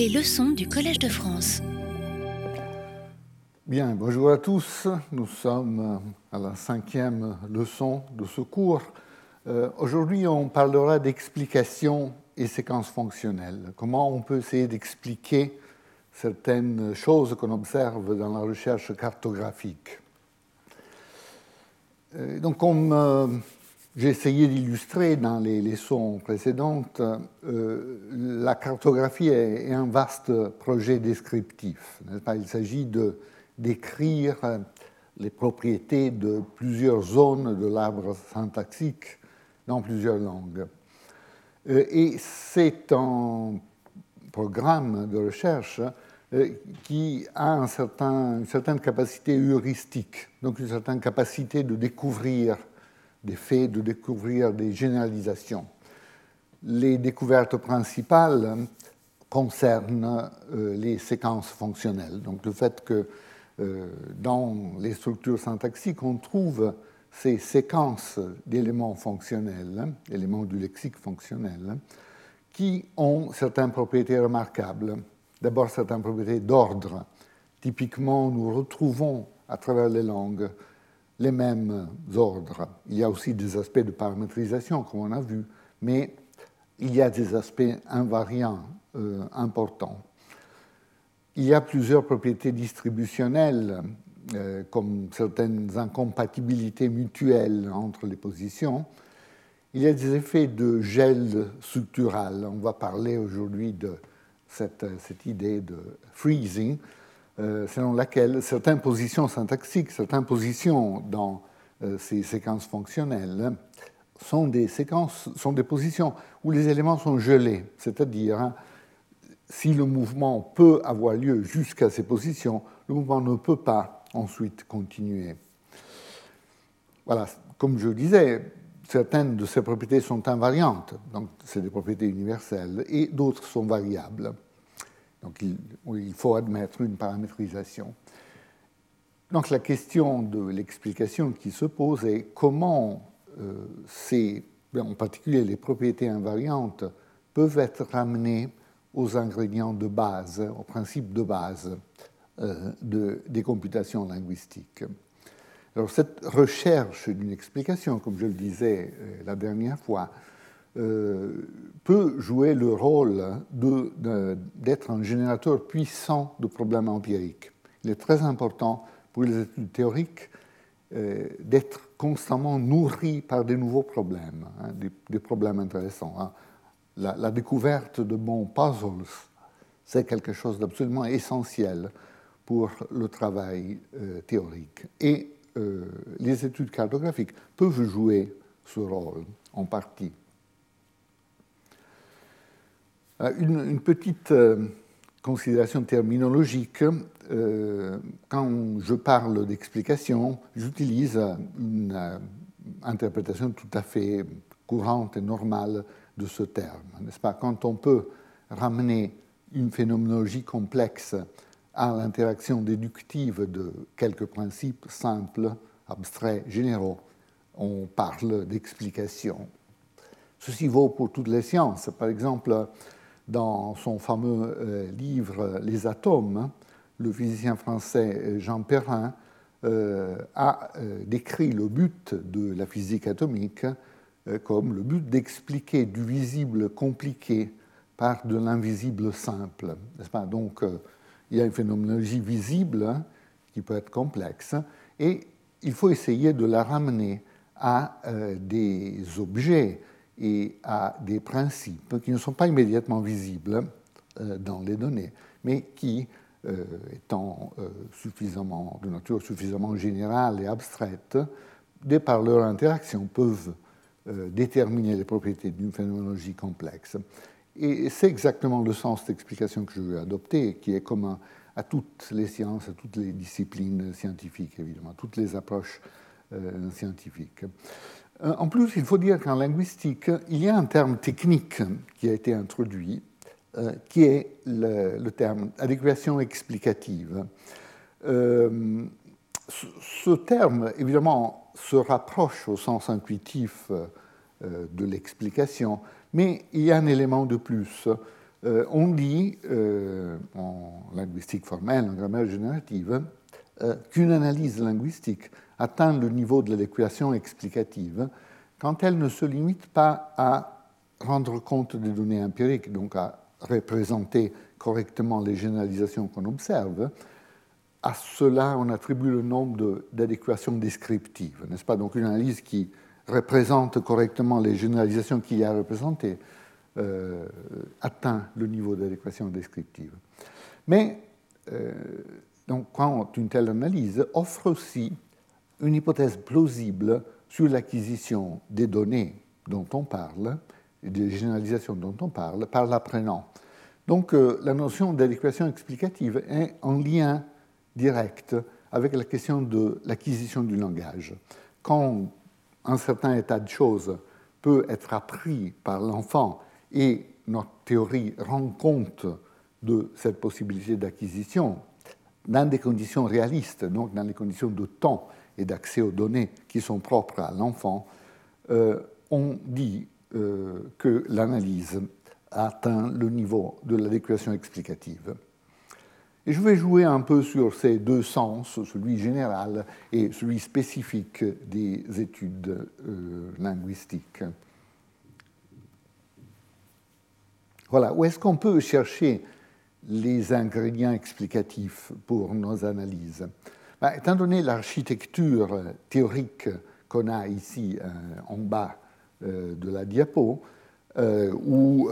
Les leçons du Collège de France. Bien, bonjour à tous. Nous sommes à la cinquième leçon de ce cours. Euh, aujourd'hui, on parlera d'explication et séquences fonctionnelles. Comment on peut essayer d'expliquer certaines choses qu'on observe dans la recherche cartographique. Euh, donc, comme euh, j'ai essayé d'illustrer dans les leçons précédentes, euh, la cartographie est, un vaste projet descriptif. Il s'agit de décrire les propriétés de plusieurs zones de l'arbre syntaxique dans plusieurs langues. Et c'est un programme de recherche euh, qui a un certain, une certaine capacité heuristique, donc une certaine capacité de découvrir des faits, de découvrir des généralisations. Les découvertes principales concernent euh, les séquences fonctionnelles, donc le fait que euh, dans les structures syntaxiques, on trouve ces séquences d'éléments fonctionnels, éléments du lexique fonctionnel, qui ont certaines propriétés remarquables. D'abord, certaines propriétés d'ordre. Typiquement, nous retrouvons à travers les langues les mêmes ordres. Il y a aussi des aspects de paramétrisation, comme on a vu, mais il y a des aspects invariants euh, importants. Il y a plusieurs propriétés distributionnelles, euh, comme certaines incompatibilités mutuelles entre les positions. Il y a des effets de gel structural. On va parler aujourd'hui de cette, idée de freezing, selon laquelle certaines positions syntaxiques, certaines positions dans euh, ces séquences fonctionnelles sont des séquences, sont des positions où les éléments sont gelés, c'est-à-dire hein, si le mouvement peut avoir lieu jusqu'à ces positions, le mouvement ne peut pas ensuite continuer. Voilà, comme je disais, certaines de ces propriétés sont invariantes, donc c'est des propriétés universelles, et d'autres sont variables. Donc il, faut admettre une paramétrisation. Donc la question de l'explication qui se pose est comment euh, ces, en particulier les propriétés invariantes, peuvent être ramenées aux ingrédients de base, aux principes de base euh, de, des computations linguistiques. Alors cette recherche d'une explication, comme je le disais euh, la dernière fois, peut jouer le rôle d'être un générateur puissant de problèmes empiriques. Il est très important pour les études théoriques euh, d'être constamment nourri par des nouveaux problèmes, hein, des, problèmes intéressants. Hein. La, découverte de bons puzzles, c'est quelque chose d'absolument essentiel pour le travail théorique. Et euh, les études cartographiques peuvent jouer ce rôle en partie. Euh, une, petite euh, considération terminologique. quand je parle d'explication, j'utilise une interprétation tout à fait courante et normale de ce terme. N'est-ce pas? Quand on peut ramener une phénoménologie complexe à l'interaction déductive de quelques principes simples, abstraits, généraux. On parle d'explication. Ceci vaut pour toutes les sciences. Par exemple, dans son fameux euh, livre Les atomes, le physicien français Jean Perrin euh, a euh, décrit le but de la physique atomique comme le but d'expliquer du visible compliqué par de l'invisible simple. Donc, il y a une phénoménologie visible hein, qui peut être complexe, et il faut essayer de la ramener à euh, des objets et à des principes qui ne sont pas immédiatement visibles euh, dans les données, mais qui, euh, étant suffisamment, de nature suffisamment générale et abstraite, de par leur interaction, peuvent déterminer les propriétés d'une phénoménologie complexe. Et c'est exactement le sens d'explication que je veux adopter, qui est commun à toutes les sciences, à toutes les disciplines scientifiques, évidemment, toutes les approches euh, scientifiques. Euh, en plus, il faut dire qu'en linguistique, il y a un terme technique qui a été introduit, euh, qui est le, terme adéquation explicative. ce terme, évidemment, se rapproche au sens intuitif de l'explication, mais il y a un élément de plus. on dit, en linguistique formelle, en grammaire générative, qu'une analyse linguistique atteint le niveau de l'équation explicative quand elle ne se limite pas à rendre compte des données empiriques, donc à représenter correctement les généralisations qu'on observe, à cela on attribue le nombre d'adéquations descriptives, n'est-ce pas? Donc une analyse qui représente correctement les généralisations qu'il y a représentées euh, atteint le niveau d'adéquation descriptive. Mais euh, donc, quand une telle analyse offre aussi une hypothèse plausible sur l'acquisition des données dont on parle, des généralisations dont on parle, par l'apprenant. Donc euh, la notion d'adéquation explicative est en lien direct avec la question de l'acquisition du langage. Quand un certain état de choses peut être appris par l'enfant et notre théorie rend compte de cette possibilité d'acquisition dans des conditions réalistes, donc dans les conditions de temps et d'accès aux données qui sont propres à l'enfant, euh, on dit euh, que l'analyse atteint le niveau de l'adéquation explicative. Et je vais jouer un peu sur ces deux sens, celui général et celui spécifique des études euh, linguistiques. Voilà, où est-ce qu'on peut chercher les ingrédients explicatifs pour nos analyses? Ben, Étant donné l'architecture théorique qu'on a ici euh, en bas euh, de la diapo, où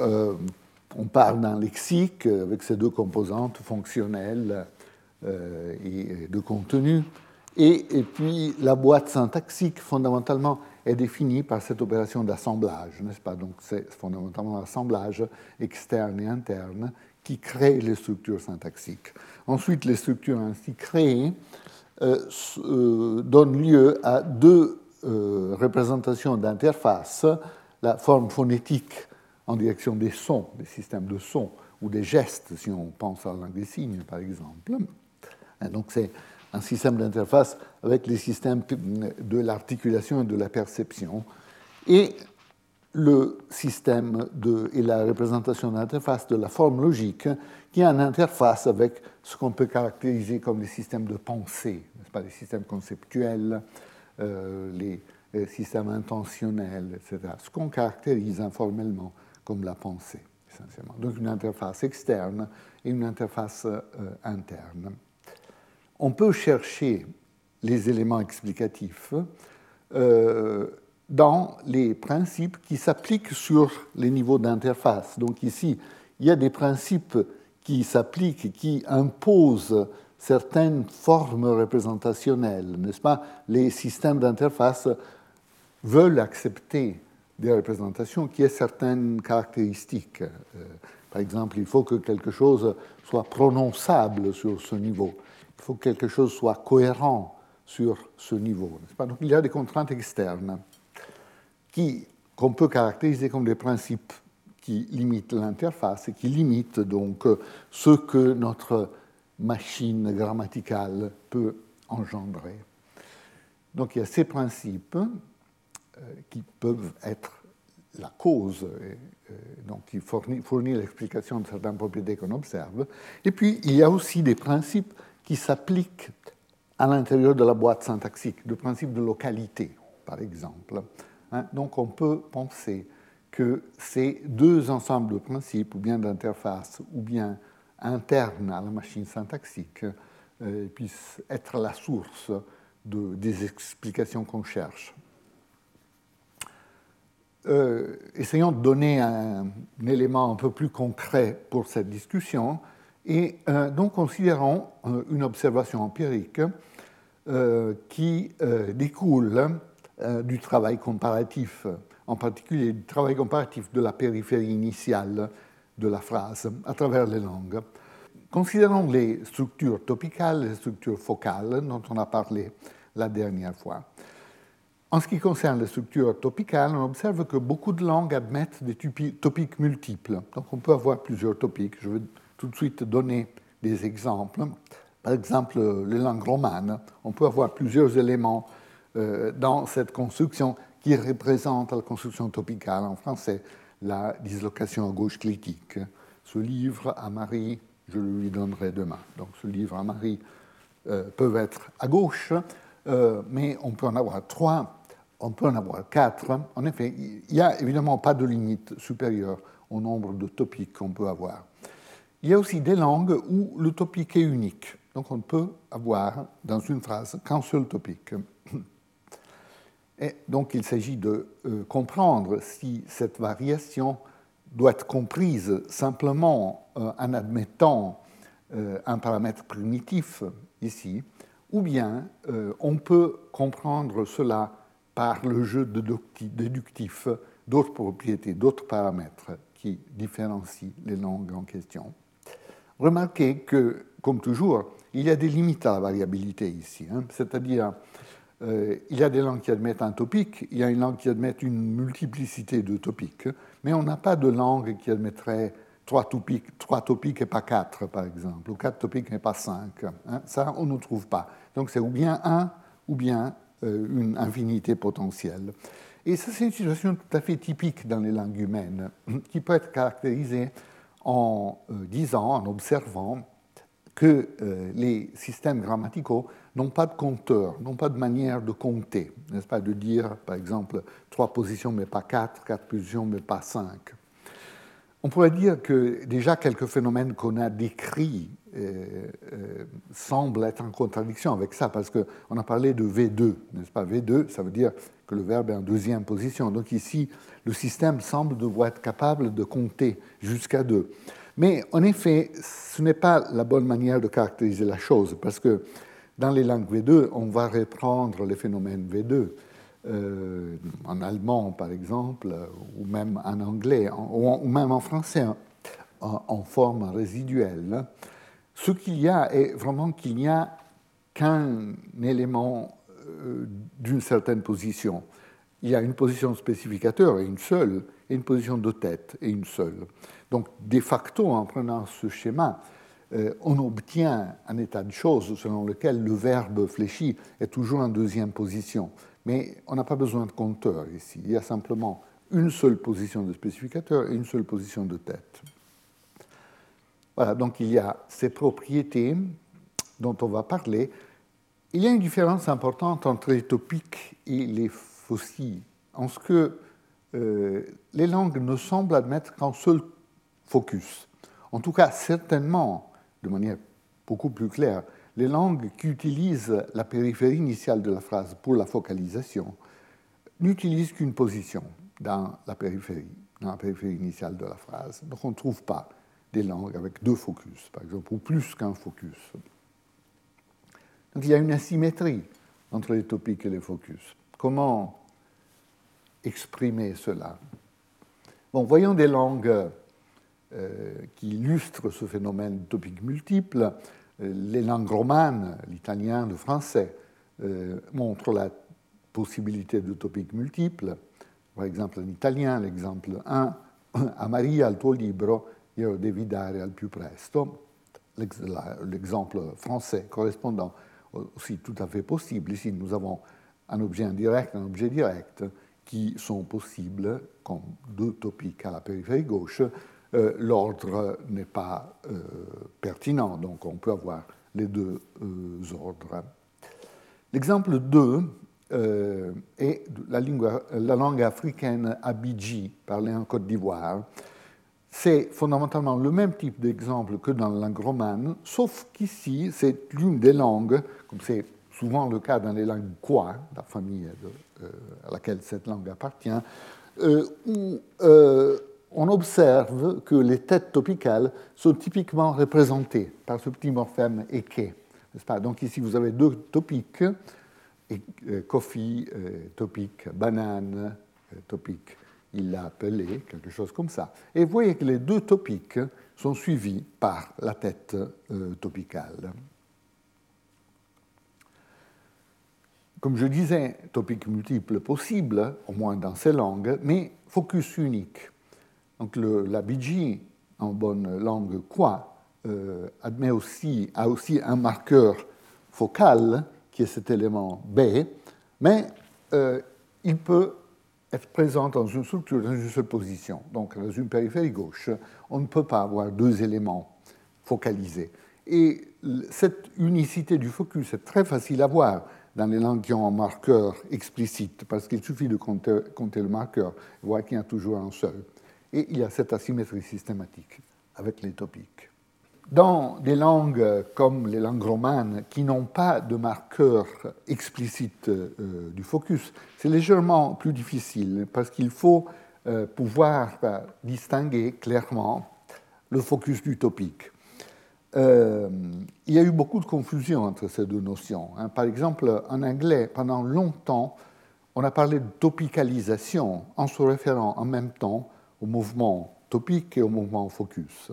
on parle d'un lexique avec ses deux composantes fonctionnelles euh, et de contenu. Et, puis la boîte syntaxique, fondamentalement, est définie par cette opération d'assemblage, n'est-ce pas? Donc c'est fondamentalement l'assemblage externe et interne qui crée les structures syntaxiques. Ensuite, les structures ainsi créées euh, euh, donnent lieu à deux représentations d'interface, la forme phonétique en direction des sons, des systèmes de sons ou des gestes, si on pense à la langue des signes, par exemple. donc c'est un système d'interface avec les systèmes de l'articulation et de la perception. Et le système de, et la représentation d'interface de la forme logique, qui est une interface avec ce qu'on peut caractériser comme les systèmes de pensée, pas, les systèmes conceptuels, euh, les, les, systèmes intentionnels, etc. Ce qu'on caractérise informellement comme la pensée, essentiellement. Donc une interface externe et une interface euh, interne. On peut chercher les éléments explicatifs euh, dans les principes qui s'appliquent sur les niveaux d'interface. Donc ici, il y a des principes qui s'appliquent, qui imposent certaines formes représentationnelles, n'est-ce pas? Les systèmes d'interface veulent accepter des représentations qui aient certaines caractéristiques. Euh, par exemple, il faut que quelque chose soit prononçable sur ce niveau. Il faut que quelque chose soit cohérent sur ce niveau. Donc il y a des contraintes externes qui, qu'on peut caractériser comme des principes qui limitent l'interface et qui limitent donc ce que notre machine grammaticale peut engendrer. Donc il y a ces principes euh, qui peuvent être la cause, euh, donc qui fournit l'explication de certaines propriétés qu'on observe. Et puis, il y a aussi des principes qui s'appliquent à l'intérieur de la boîte syntaxique, le principe de localité, par exemple. Hein. donc, on peut penser que ces deux ensembles de principes, ou bien d'interface, ou bien internes à la machine syntaxique, euh, puissent être la source de, des explications qu'on cherche. Euh, essayons de donner un, élément un peu plus concret pour cette discussion et euh, donc considérons une observation empirique qui découle du travail comparatif, en particulier du travail comparatif de la périphérie initiale de la phrase à travers les langues. Considérons les structures topicales, les structures focales dont on a parlé la dernière fois. En ce qui concerne les structures topicales, on observe que beaucoup de langues admettent des topiques multiples. Donc on peut avoir plusieurs topiques. Je vais tout de suite donner des exemples. Par exemple, les langues romanes, on peut avoir plusieurs éléments euh, dans cette construction qui représentent la construction topicale. En français, la dislocation à gauche clitique ce livre à Marie, je le lui donnerai demain. Donc ce livre à Marie euh, peut être à gauche, euh, mais on peut en avoir trois, on peut en avoir quatre. En effet, il n'y a évidemment pas de limite supérieure au nombre de topiques qu'on peut avoir. Il y a aussi des langues où le topique est unique. Donc on peut avoir dans une phrase qu'un seul topique. Et donc il s'agit de euh, comprendre si cette variation doit être comprise simplement euh, en admettant euh, un paramètre primitif ici, ou bien on peut comprendre cela par le jeu déductif d'autres propriétés, d'autres paramètres qui différencient les langues en question. Remarquez que, comme toujours, il y a des limites à la variabilité ici. Hein. C'est-à-dire, euh, il y a des langues qui admettent un topique, il y a une langue qui admet une multiplicité de topiques, mais on n'a pas de langue qui admettrait trois topiques, trois topiques et pas quatre, par exemple, ou quatre topiques et pas cinq. Hein. Ça, on ne trouve pas. Donc c'est ou bien un, ou bien euh, une infinité potentielle. Et ça, c'est une situation tout à fait typique dans les langues humaines, qui peut être caractérisée en euh, disant, en observant que euh, les systèmes grammaticaux n'ont pas de compteur, n'ont pas de manière de compter, n'est-ce pas, de dire, par exemple, trois positions mais pas quatre, quatre positions mais pas cinq. On pourrait dire que déjà quelques phénomènes qu'on a décrits euh, euh, semblent être en contradiction avec ça, parce qu'on a parlé de V2, n'est-ce pas? V2, ça veut dire que le verbe est en deuxième position. Donc ici, le système semble devoir être capable de compter jusqu'à deux. Mais en effet, ce n'est pas la bonne manière de caractériser la chose, parce que dans les langues V2, on va reprendre les phénomènes V2. Euh, en allemand, par exemple, ou même en anglais, ou même en français, en, forme résiduelle. Ce qu'il y a est vraiment qu'il n'y a qu'un élément euh, d'une certaine position. Il y a une position spécificateur et une seule, et une position de tête et une seule. Donc, de facto, en prenant ce schéma, euh, on obtient un état de choses selon lequel le verbe fléchi est toujours en deuxième position. Mais on n'a pas besoin de compteur ici. Il y a simplement une seule position de spécificateur et une seule position de tête. Voilà, donc il y a ces propriétés dont on va parler. Il y a une différence importante entre les topiques et les fossiles, en ce que euh, les langues ne semblent admettre qu'un seul focus. En tout cas, certainement, de manière beaucoup plus claire, les langues qui utilisent la périphérie initiale de la phrase pour la focalisation n'utilisent qu'une position dans la périphérie, dans la périphérie initiale de la phrase. Donc on ne trouve pas des langues avec deux focus, par exemple, ou plus qu'un focus. Donc il y a une asymétrie entre les topiques et les focus. Comment exprimer cela Bon, voyons des langues euh, qui illustrent ce phénomène topique multiple. Euh, les langues romanes, l'italien, le français, euh, montrent la possibilité de topiques multiples. Par exemple, en italien, l'exemple 1, a Maria al tuo libro io devi dare al più presto. L'exemple français correspondant aussi tout à fait possible. Ici, nous avons un objet indirect, un objet direct, qui sont possibles comme deux topiques à la périphérie gauche, euh, l'ordre n'est pas euh, pertinent, donc on peut avoir les deux euh, ordres. L'exemple 2 est la, la, langue africaine abidji, parlée en Côte d'Ivoire. C'est fondamentalement le même type d'exemple que dans la langue romane, sauf qu'ici, c'est l'une des langues, comme c'est souvent le cas dans les langues kwa, la famille à laquelle cette langue appartient, où on observe que les têtes topicales sont typiquement représentées par ce petit morphème. Pas? Donc ici, vous avez deux topiques, euh, coffee, euh, topique, banane, euh, topique. Il l'a appelé, quelque chose comme ça. Et vous voyez que les deux topiques sont suivis par la tête topicale. Comme je disais, topique multiple possible, au moins dans ces langues, mais focus unique. Donc le, la BG, en bonne langue quoi, euh, admet aussi, a aussi un marqueur focal, qui est cet élément B, mais euh, il peut être présente dans une structure dans une seule position. Donc, dans une périphérie gauche, on ne peut pas avoir deux éléments focalisés. Et cette unicité du focus est très facile à voir dans les langues qui ont un marqueur explicite, parce qu'il suffit de compter, le marqueur et voir qu'il y a toujours un seul. Et il y a cette asymétrie systématique avec les topiques. Dans des langues comme les langues romanes qui n'ont pas de marqueur explicite euh, du focus, c'est légèrement plus difficile parce qu'il faut euh, pouvoir euh, distinguer clairement le focus du topique. Il y a eu beaucoup de confusion entre ces deux notions. Hein. Par exemple, en anglais, pendant longtemps, on a parlé de topicalisation en se référant en même temps au mouvement topique et au mouvement focus.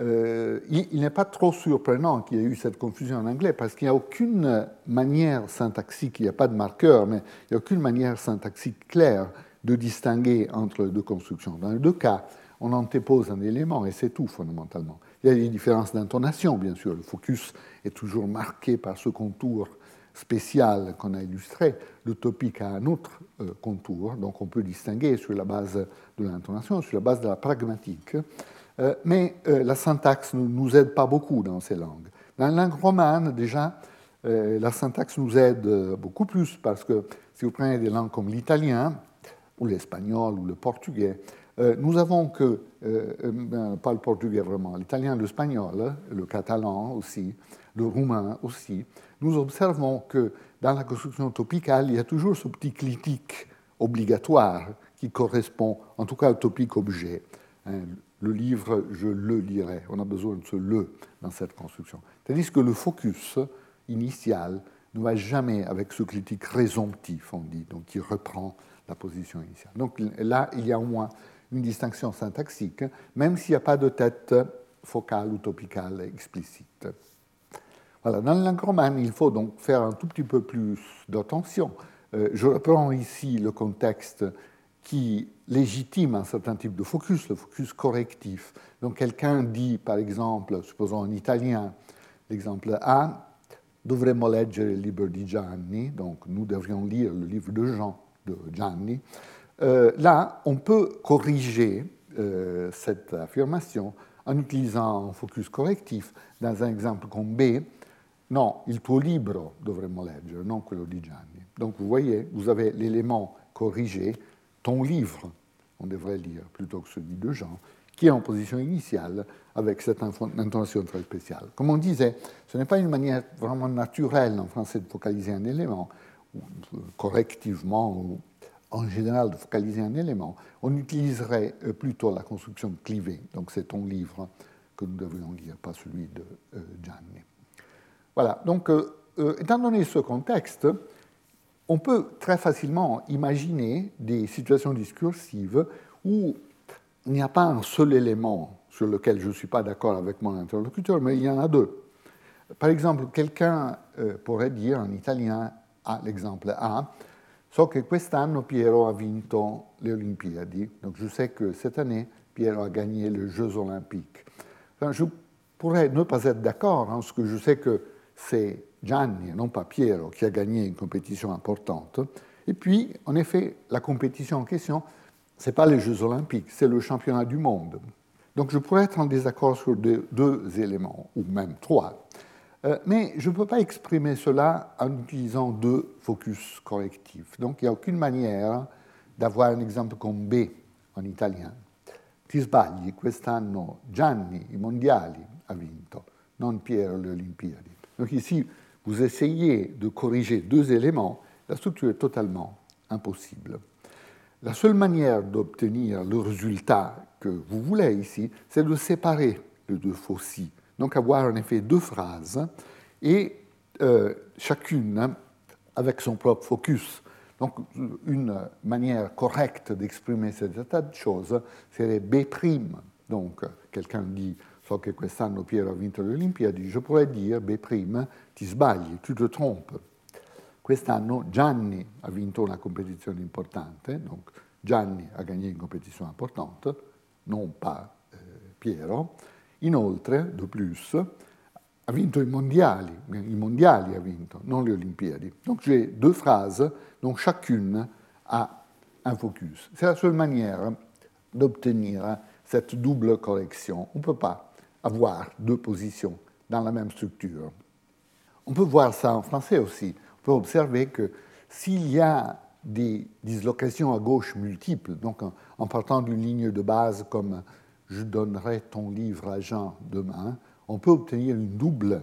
Euh, il, n'est pas trop surprenant qu'il y ait eu cette confusion en anglais parce qu'il n'y a aucune manière syntaxique, il n'y a pas de marqueur, mais il n'y a aucune manière syntaxique claire de distinguer entre les deux constructions. Dans les deux cas, on antépose un élément et c'est tout fondamentalement. Il y a des différences d'intonation, bien sûr. Le focus est toujours marqué par ce contour spécial qu'on a illustré. Le topique a un autre euh, contour, donc on peut distinguer sur la base de l'intonation, sur la base de la pragmatique. Euh, mais euh, la syntaxe ne nous aide pas beaucoup dans ces langues. Dans la langue romane, déjà, la syntaxe nous aide beaucoup plus parce que si vous prenez des langues comme l'italien, ou l'espagnol, ou le portugais, nous avons que, ben, pas le portugais vraiment, l'italien, l'espagnol, le catalan aussi, le roumain aussi, nous observons que dans la construction topicale, il y a toujours ce petit critique obligatoire qui correspond en tout cas au topique objet. Hein, le livre, je le lirai. On a besoin de ce le dans cette construction. Tandis que le focus initial ne va jamais avec ce critique résomptif, on dit, donc qui reprend la position initiale. Donc là, il y a au moins une distinction syntaxique, même s'il n'y a pas de tête focale ou topicale explicite. Voilà, dans la langue romane, il faut donc faire un tout petit peu plus d'attention. Euh, je reprends ici le contexte qui légitime un certain type de focus, le focus correctif. Donc quelqu'un dit, par exemple, supposons en italien, l'exemple A, dovremmo leggere il libro di Gianni, donc nous devrions lire le livre de Jean, de Gianni. Euh, là, on peut corriger euh, cette affirmation en utilisant un focus correctif. Dans un exemple comme B, non, il tuo libro dovremmo leggere, non quello di Gianni. Donc vous voyez, vous avez l'élément corrigé ton livre, on devrait lire plutôt que celui de Jean, qui est en position initiale avec cette intonation très spéciale. Comme on disait, ce n'est pas une manière vraiment naturelle en français de focaliser un élément, ou correctivement, ou en général de focaliser un élément. On utiliserait euh, plutôt la construction clivée, donc c'est ton livre que nous devrions lire, pas celui de euh, Gianni. Voilà, donc euh, étant donné ce contexte, on peut très facilement imaginer des situations discursives où il n'y a pas un seul élément sur lequel je ne suis pas d'accord avec mon interlocuteur, mais il y en a deux. Par exemple, quelqu'un pourrait dire en italien, à l'exemple A, so che quest'anno Piero ha vinto le Olimpiadi. Donc je sais que cette année, Piero a gagné les Jeux olympiques. je pourrais ne pas être d'accord, hein, parce que je sais que c'est Gianni non pas Piero qui a gagné une compétition importante. Et puis, en effet, la compétition en question, ce n'est pas les Jeux olympiques, c'est le championnat du monde. Donc je pourrais être en désaccord sur deux, éléments, ou même trois. Euh, mais je ne peux pas exprimer cela en utilisant deux focus correctifs. Donc il n'y a aucune manière d'avoir un exemple comme B en italien. Ti sbagli, quest'anno Gianni i mondiali ha vinto, non Piero le Olimpiadi. Donc ici, vous essayez de corriger deux éléments, la structure est totalement impossible. La seule manière d'obtenir le résultat que vous voulez ici, c'est de séparer les deux faucilles. Donc avoir en effet deux phrases et euh, chacune avec son propre focus. Donc une manière correcte d'exprimer cet état de choses serait B'. Donc quelqu'un dit so che quest'anno Piero ha vinto le Olimpiadi, je pourrais dire B', ti sbagli, tu te trompes. Quest'anno Gianni ha vinto una competizione importante, donc Gianni ha gagné une compétition importante, non pas eh, Piero. Inoltre, de plus, ha vinto i mondiali, i mondiali ha vinto, non le Olimpiadi. Donc j'ai deux phrases dont chacune a un focus. C'est la seule manière d'obtenir cette double correction. On ne peut pas avoir deux positions dans la même structure. On peut voir ça en français aussi. On peut observer que s'il y a des dislocations à gauche multiples, donc en, partant d'une ligne de base comme je donnerai ton livre à Jean demain, on peut obtenir une double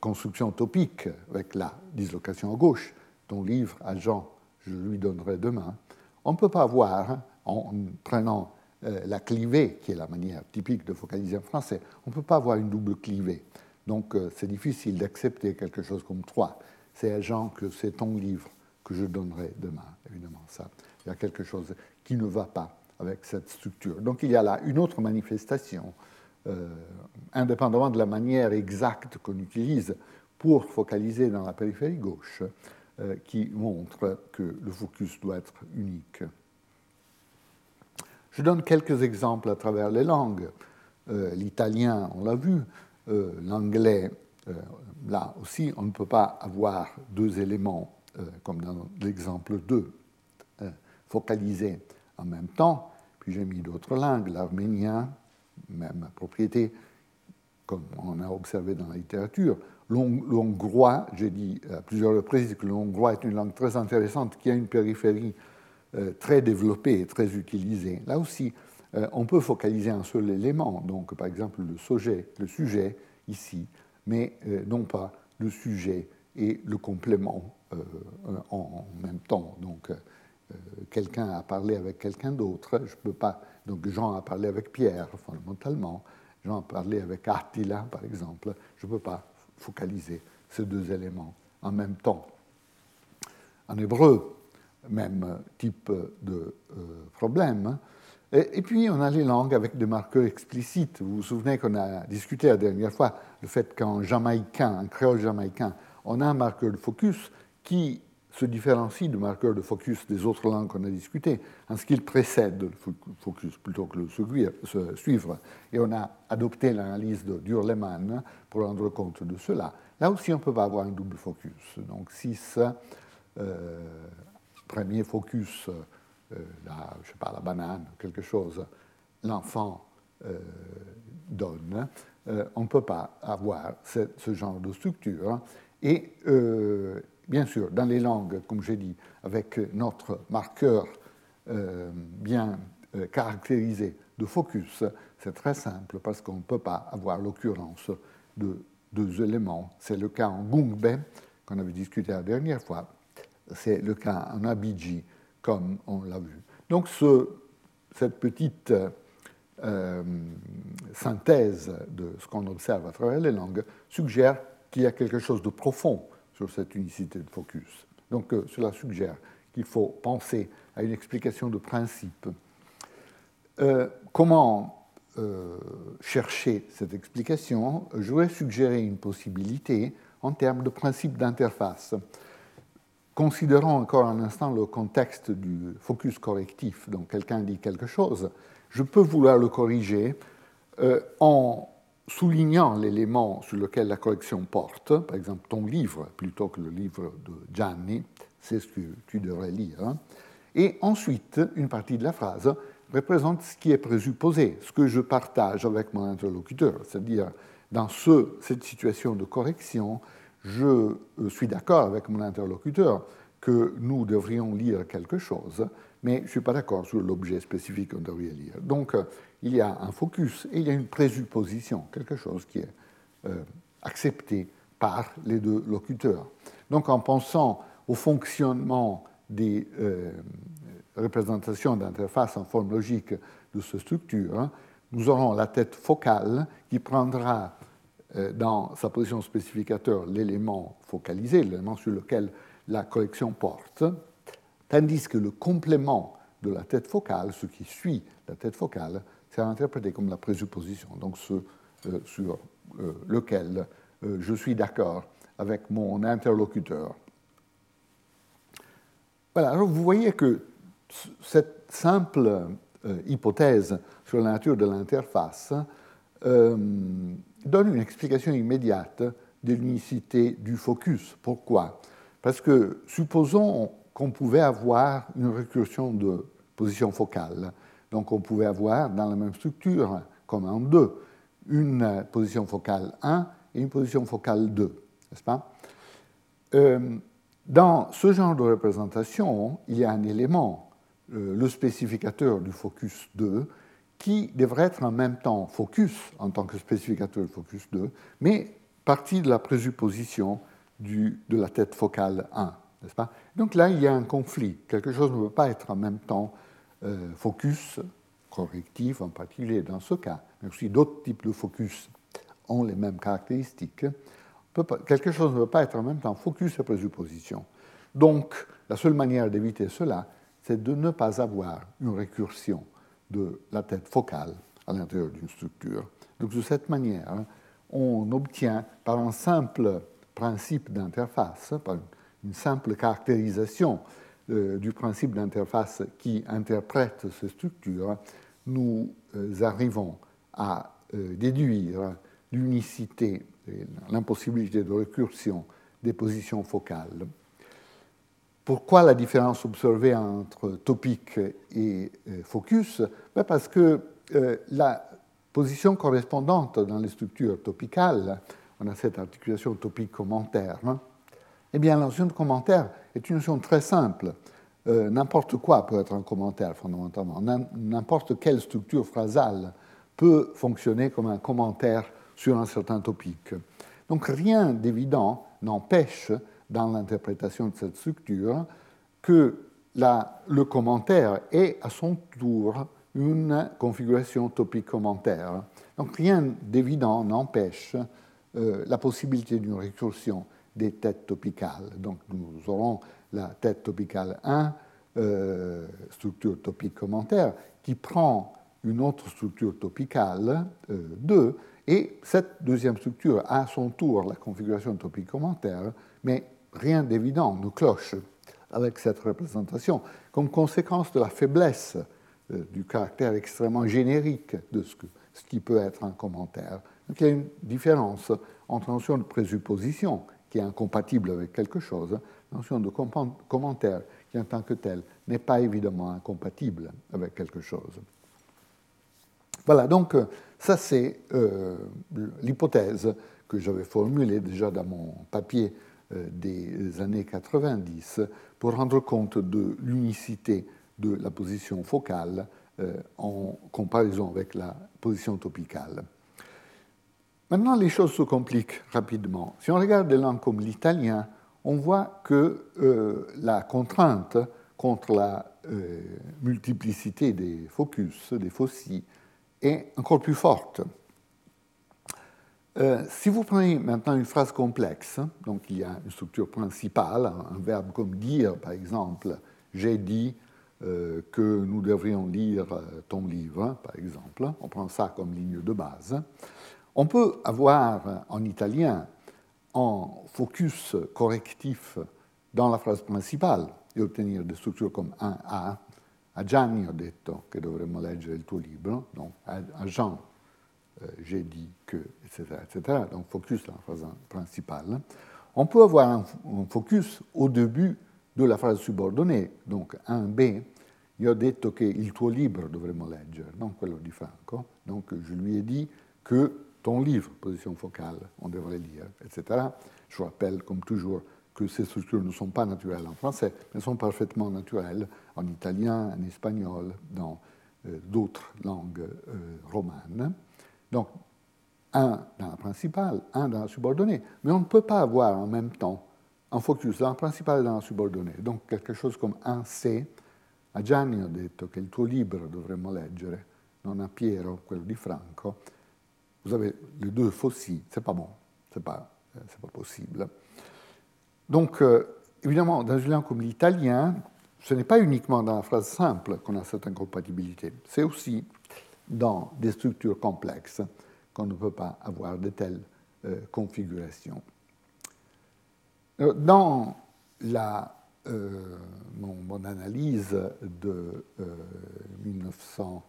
construction topique avec la dislocation à gauche, ton livre à Jean, je lui donnerai demain. On ne peut pas voir, en prenant euh, la clivée, qui est la manière typique de focaliser en français, on ne peut pas avoir une double clivée. Donc euh, c'est difficile d'accepter quelque chose comme trois. C'est à Jean que c'est ton livre que je donnerai demain, évidemment. Ça, il y a quelque chose qui ne va pas avec cette structure. Donc il y a là une autre manifestation, euh, indépendamment de la manière exacte qu'on utilise pour focaliser dans la périphérie gauche, qui montre que le focus doit être unique. Je donne quelques exemples à travers les langues. Euh, l'italien, on l'a vu, euh, l'anglais, euh, là aussi, on ne peut pas avoir deux éléments, comme dans l'exemple 2, focalisés en même temps. Puis j'ai mis d'autres langues, l'arménien, même propriété, comme on a observé dans la littérature. L'hongrois, j'ai dit à plusieurs reprises que l'hongrois est une langue très intéressante qui a une périphérie euh, très développé et très utilisé. Là aussi, euh, on peut focaliser un seul élément, donc par exemple le sujet, le sujet ici, mais euh, non pas le sujet et le complément en même temps. Donc, quelqu'un a parlé avec quelqu'un d'autre, je peux pas. Donc, Jean a parlé avec Pierre, fondamentalement. Jean a parlé avec Attila, par exemple. Je ne peux pas focaliser ces deux éléments en même temps. En hébreu, même type de euh, problème. Et, puis, on a les langues avec des marqueurs explicites. Vous vous souvenez qu'on a discuté la dernière fois le fait qu'en jamaïcain, en créole jamaïcain, on a un marqueur de focus qui se différencie du marqueur de focus des autres langues qu'on a discutées, en ce qu'il précède le focus plutôt que le suivre. Et on a adopté l'analyse de Durleman pour rendre compte de cela. Là aussi, on ne peut pas avoir un double focus. Donc, 6, euh, premier focus, euh, la, sais pas, la banane, quelque chose, l'enfant euh, donne, euh, on ne peut pas avoir ce, ce, genre de structure. Et bien sûr, dans les langues, comme j'ai dit, avec notre marqueur bien caractérisé de focus, c'est très simple parce qu'on ne peut pas avoir l'occurrence de deux éléments. C'est le cas en Gungbe, qu'on avait discuté la dernière fois, c'est le cas en Abidji, comme on l'a vu. Donc ce, cette petite euh, synthèse de ce qu'on observe à travers les langues suggère qu'il y a quelque chose de profond sur cette unicité de focus. Donc euh, cela suggère qu'il faut penser à une explication de principe. Euh, comment chercher cette explication? Je voudrais suggérer une possibilité en termes de principe d'interface. Considérons encore un instant le contexte du focus correctif. Donc quelqu'un dit quelque chose, je peux vouloir le corriger euh, en soulignant l'élément sur lequel la correction porte, par exemple ton livre plutôt que le livre de Gianni, c'est ce que tu devrais lire. Hein. Et ensuite, une partie de la phrase représente ce qui est présupposé, ce que je partage avec mon interlocuteur. C'est-à-dire, dans ce, cette situation de correction, je euh, suis d'accord avec mon interlocuteur que nous devrions lire quelque chose, mais je ne suis pas d'accord sur l'objet spécifique qu'on devrait lire. Donc, euh, il y a un focus et il y a une présupposition, quelque chose qui est euh, accepté par les deux locuteurs. Donc, en pensant au fonctionnement des représentations d'interface en forme logique de cette structure, hein, nous aurons la tête focale qui prendra euh, dans sa position spécificateur l'élément focalisé, l'élément sur lequel la collection porte, tandis que le complément de la tête focale, ce qui suit la tête focale, c'est interprété comme la présupposition, donc ce euh, sur euh, lequel je suis d'accord avec mon interlocuteur. Voilà, alors vous voyez que cette simple hypothèse sur la nature de l'interface donne une explication immédiate de l'unicité du focus. Pourquoi? Parce que supposons qu'on pouvait avoir une récursion de position focale. Donc on pouvait avoir dans la même structure, comme en 2, une position focale 1 et une position focale 2, n'est-ce pas? Euh, Dans ce genre de représentation, il y a un élément, euh, le spécificateur du focus 2, qui devrait être en même temps focus en tant que spécificateur du focus 2, mais partie de la présupposition de la tête focale 1, n'est-ce pas? Donc là, il y a un conflit. Quelque chose ne peut pas être en même temps euh, focus, correctif en particulier dans ce cas, mais aussi d'autres types de focus ont les mêmes caractéristiques. quelque chose ne peut pas être en même temps focus et présupposition. Donc, la seule manière d'éviter cela, c'est de ne pas avoir une récursion de la tête focale à l'intérieur d'une structure. Donc, de cette manière, on obtient par un simple principe d'interface, par une simple caractérisation euh, du principe d'interface qui interprète ces structures, nous euh, arrivons à euh, déduire l'unicité, l'impossibilité de récursion des positions focales. Pourquoi la différence observée entre topique et focus? Ben, Parce que la position correspondante dans les structures topicales, on a cette articulation topique-commentaire, hein, eh bien, la de commentaire est une notion très simple. Euh, n'importe quoi peut être un commentaire, fondamentalement. N'importe quelle structure phrasale peut fonctionner comme un commentaire sur un certain topic. Donc, rien d'évident n'empêche, dans l'interprétation de cette structure, que le commentaire ait à son tour une configuration topique-commentaire. Donc, rien d'évident n'empêche euh, la possibilité d'une récursion des têtes topicales. Donc nous aurons la tête topicale 1, euh, structure topique commentaire, qui prend une autre structure topicale 2, euh, et cette deuxième structure a à son tour la configuration topique commentaire, mais rien d'évident ne cloche avec cette représentation, comme conséquence de la faiblesse euh, du caractère extrêmement générique de ce, ce, qui peut être un commentaire. Donc il y a une différence entre notion de présupposition qui est incompatible avec quelque chose, la notion de commentaire qui en tant que tel n'est pas évidemment incompatible avec quelque chose. Voilà, donc ça c'est euh, l'hypothèse que j'avais formulée déjà dans mon papier euh, des années 90 pour rendre compte de l'unicité de la position focale euh, en comparaison avec la position topicale. Maintenant, les choses se compliquent rapidement. Si on regarde des langues comme l'italien, on voit que euh, la contrainte contre la euh, multiplicité des focus, des faucilles, est encore plus forte. Euh, si vous prenez maintenant une phrase complexe, donc il y a une structure principale, un, verbe comme dire, par exemple, j'ai dit que nous devrions lire ton livre, par exemple, on prend ça comme ligne de base. On peut avoir en italien un focus correctif dans la phrase principale et obtenir des structures comme un A. A Gianni ho detto che dovremmo leggere il tuo libro, donc a Jean euh, j'ai dit que, etc., etc. Donc focus dans la phrase principale. On peut avoir un, focus au début de la phrase subordonnée, donc un B. Io ho detto che il tuo libro dovremmo leggere, non quello di Franco. Donc je lui ai dit que ton livre, position focale, on devrait lire, etc. Je rappelle, comme toujours, que ces structures ne sont pas naturelles en français, mais sont parfaitement naturelles en italien, en espagnol, dans euh, d'autres langues euh, romanes. Donc, un dans la principale, un dans la subordonnée. Mais on ne peut pas avoir en même temps un focus dans la principale et dans la subordonnée. Donc, quelque chose comme un C. A Gianni ho detto che il tuo libro dovremmo leggere, non a Piero, quello di Franco vous avez les deux fossiles, c'est pas bon, c'est pas, euh, pas possible. Donc, euh, évidemment, dans une langue comme l'italien, ce n'est pas uniquement dans la phrase simple qu'on a cette incompatibilité, c'est aussi dans des structures complexes qu'on ne peut pas avoir de telles euh, configurations. Dans la, mon, mon, analyse de 1900,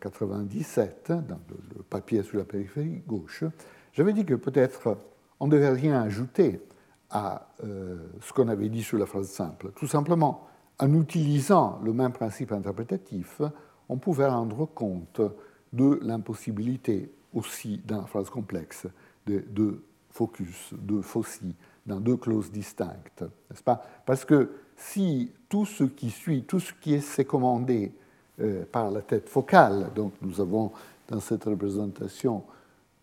97, dans le papier sur la périphérie gauche, j'avais dit que peut-être on ne devait rien ajouter à ce qu'on avait dit sur la phrase simple. Tout simplement, en utilisant le même principe interprétatif, on pouvait rendre compte de l'impossibilité aussi dans la phrase complexe de focus, de faucilles, dans deux clauses distinctes, n'est-ce pas? Parce que si tout ce qui suit, tout ce qui est sécommandé euh, par la tête focale, donc nous avons dans cette représentation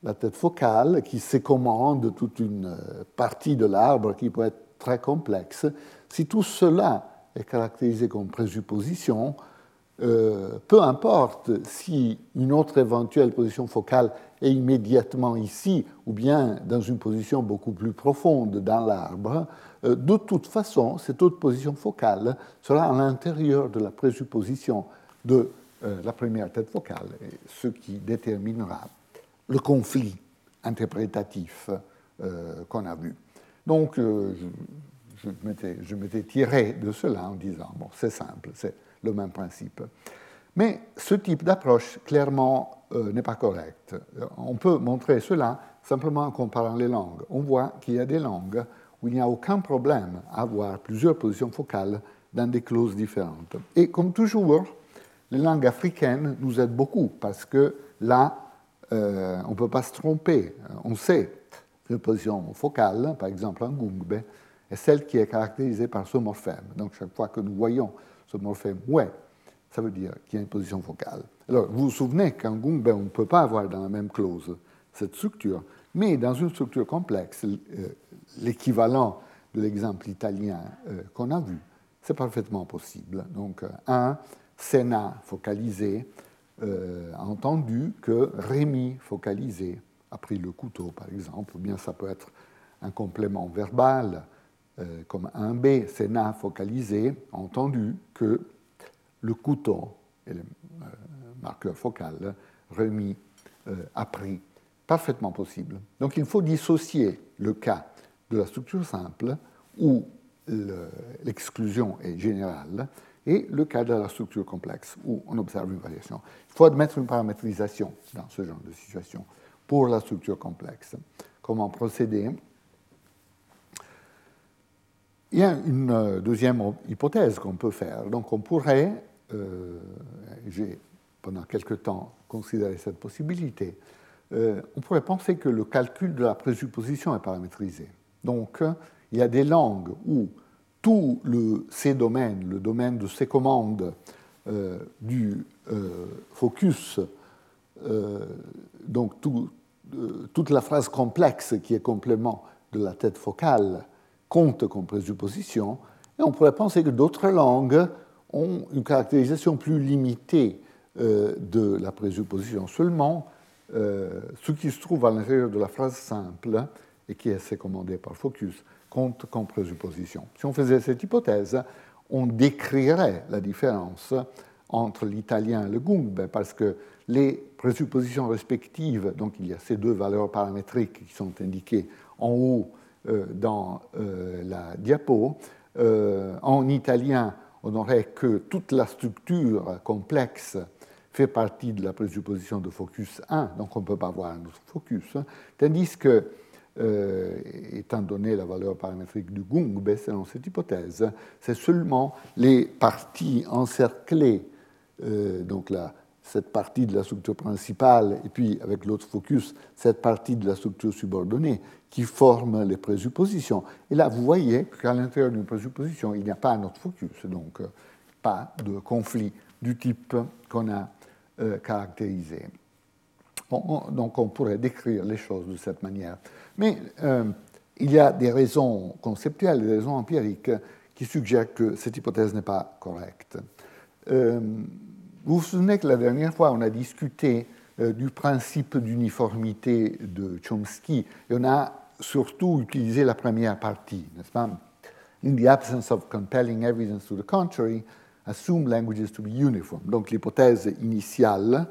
la tête focale qui sécommande toute une euh, partie de l'arbre qui peut être très complexe, si tout cela est caractérisé comme présupposition, euh, peu importe si une autre éventuelle position focale est immédiatement ici ou bien dans une position beaucoup plus profonde dans l'arbre, euh, de toute façon, cette autre position focale sera à l'intérieur de la présupposition de euh, la première tête focale, ce qui déterminera le conflit interprétatif qu'on a vu. Donc, je, je m'étais tiré de cela en disant, bon, c'est simple, c'est le même principe. Mais ce type d'approche, clairement, euh, n'est pas correct. Euh, on peut montrer cela simplement en comparant les langues. On voit qu'il y a des langues où il n'y a aucun problème à avoir plusieurs positions focales dans des clauses différentes. Et comme toujours, les langues africaines nous aident beaucoup parce que là, euh, on ne peut pas se tromper. On sait une position focale, par exemple en gungbe, est celle qui est caractérisée par ce morphème. Donc chaque fois que nous voyons ce morphème ouais, ça veut dire qu'il y a une position focale. Alors, vous vous souvenez qu'en Gung, ben, on ne peut pas avoir dans la même clause cette structure, mais dans une structure complexe, euh, l'équivalent de l'exemple italien euh, qu'on a vu, c'est parfaitement possible. Donc, euh, un Sénat focalisé a entendu que Rémi focalisé a pris le couteau, par exemple, ou bien ça peut être un complément verbal euh, comme un B, Sénat focalisé, entendu que le couteau, et le euh, marqueur focal, euh, a pris, parfaitement possible. Donc il faut dissocier le cas de la structure simple, où l'exclusion est générale, et le cas de la structure complexe, où on observe une variation. Il faut admettre une paramétrisation dans ce genre de situation pour la structure complexe. Comment procéder? Il y a une euh, deuxième hypothèse qu'on peut faire. Donc on pourrait, euh, j'ai pendant quelque temps considéré cette possibilité, euh, on pourrait penser que le calcul de la présupposition est paramétrisé. Donc il y a des langues où tout le, ces domaines, le domaine de ces commandes du focus, donc toute la phrase complexe qui est complément de la tête focale, compte comme présupposition, et on pourrait penser que d'autres langues ont une caractérisation plus limitée euh, de la présupposition. Seulement, euh, ce qui se trouve à l'intérieur de la phrase simple et qui est commandé par focus compte comme présupposition. Si on faisait cette hypothèse, on décrirait la différence entre l'italien et le gungbe, parce que les présuppositions respectives, donc il y a ces deux valeurs paramétriques qui sont indiquées en haut euh, dans euh, la diapo. Euh, en italien, on n'aurait que toute la structure complexe fait partie de la présupposition de focus 1, donc on ne peut pas avoir un autre focus, hein. tandis que, étant donné la valeur paramétrique du Gung, ben, selon cette hypothèse, c'est seulement les parties encerclées, donc la, cette partie de la structure principale, et puis avec l'autre focus, cette partie de la structure subordonnée, qui forment les présuppositions. Et là, vous voyez qu'à l'intérieur d'une présupposition, il n'y a pas un autre focus, donc euh, pas de conflit du type qu'on a euh, caractérisé. Donc on pourrait décrire les choses de cette manière. Mais euh, il y a des raisons conceptuelles, des raisons empiriques qui suggèrent que cette hypothèse n'est pas correcte. Vous vous souvenez que la dernière fois, on a discuté euh, du principe d'uniformité de Chomsky et on a surtout utilisé la première partie, n'est-ce pas? In the absence of compelling evidence to the contrary, assume languages to be uniform. Donc l'hypothèse initiale, euh,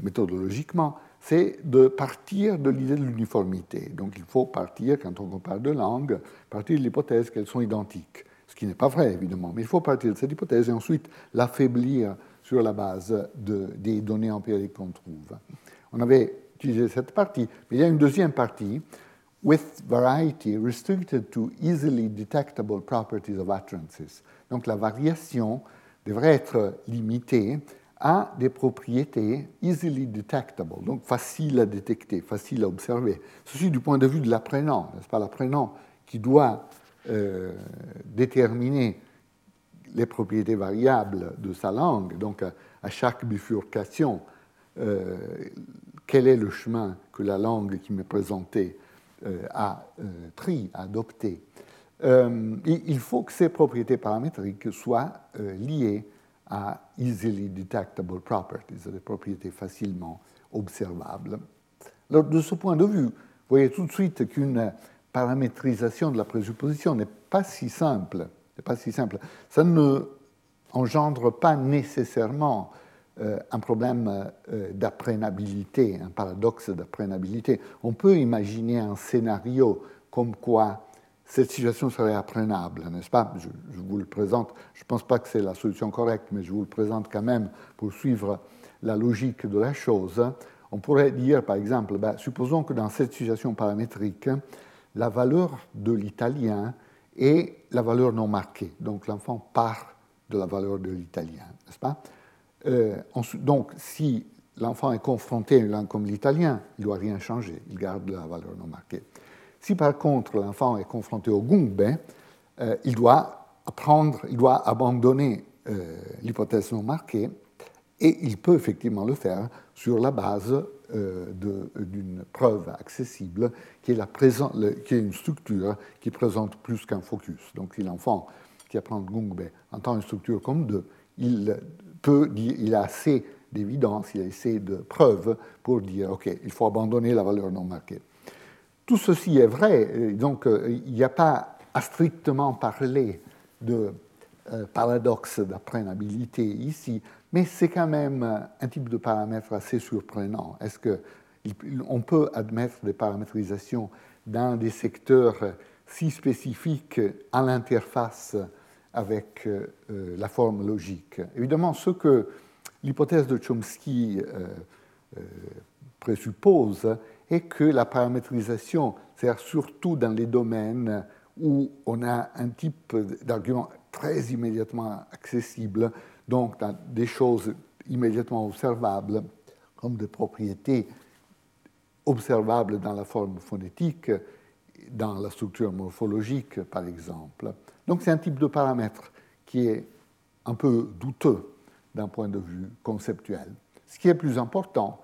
méthodologiquement, c'est de partir de l'idée de l'uniformité. Donc il faut partir, quand on compare deux langues, partir de l'hypothèse qu'elles sont identiques. Ce qui n'est pas vrai, évidemment, mais il faut partir de cette hypothèse et ensuite l'affaiblir sur la base de, des données empiriques qu'on trouve. On avait utilisé cette partie, mais il y a une deuxième partie with variety restricted to easily detectable properties of utterances. Donc la variation devrait être limitée à des propriétés easily detectable, donc faciles à détecter, faciles à observer. Ceci du point de vue de l'apprenant, n'est-ce pas? L'apprenant qui doit euh, déterminer les propriétés variables de sa langue, donc à, chaque bifurcation, euh, quel est le chemin que la langue qui m'est présentée euh, a pris, a adopté? il faut que ces propriétés paramétriques soient liées à easily detectable properties, des propriétés facilement observables. Alors, de ce point de vue, vous voyez tout de suite qu'une paramétrisation de la présupposition n'est pas si simple. pas si simple. Ça ne engendre pas nécessairement euh, un problème euh, d'apprenabilité, un paradoxe d'apprenabilité. On peut imaginer un scénario comme quoi cette situation serait apprenable, n'est-ce pas? Je, vous le présente, je ne pense pas que c'est la solution correcte, mais je vous le présente quand même pour suivre la logique de la chose. On pourrait dire, par exemple, ben, supposons que dans cette situation paramétrique, la valeur de l'italien est la valeur non marquée. Donc l'enfant part de la valeur de l'italien, n'est-ce pas? Euh, Donc si l'enfant est confronté à une langue comme l'italien, il ne doit rien changer, il garde la valeur non marquée. Si par contre l'enfant est confronté au gungbe, euh, il doit apprendre, il doit abandonner euh, l'hypothèse non marquée et il peut effectivement le faire sur la base euh, d'une preuve accessible qui est, une structure qui présente plus qu'un focus. Donc si l'enfant qui apprend le gungbe entend une structure comme deux, il peut dire, il a assez d'évidence, il a assez de preuves pour dire ok, il faut abandonner la valeur non marquée. Tout ceci est vrai, donc euh, il n'y a pas à strictement parler de euh, paradoxe d'apprenabilité ici, mais c'est quand même un type de paramètre assez surprenant. Est-ce qu'on peut admettre des paramétrisations dans des secteurs si spécifiques à l'interface avec euh, la forme logique? Évidemment, ce que l'hypothèse de Chomsky présuppose et que la paramétrisation sert surtout dans les domaines où on a un type d'argument très immédiatement accessible, donc dans des choses immédiatement observables, comme des propriétés observables dans la forme phonétique, dans la structure morphologique, par exemple. Donc c'est un type de paramètre qui est un peu douteux d'un point de vue conceptuel. Ce qui est plus important,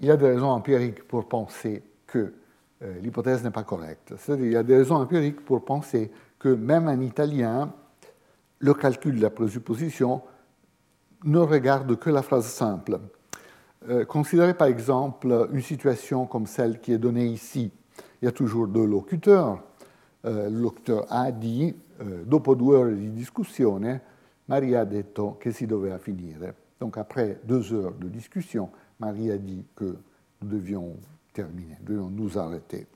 il y a des raisons empiriques pour penser que euh, l'hypothèse n'est pas correcte. C'est-à-dire il y a des raisons empiriques pour penser que même en italien, le calcul de la présupposition ne regarde que la phrase simple. Euh, considérez par exemple une situation comme celle qui est donnée ici. Il y a toujours deux locuteurs. Euh, le locuteur A dit, dopo due ore di discussione, Maria ha detto che si doveva finire. Donc après deux heures de discussion, Marie a dit que nous devions terminer, nous devions nous arrêter.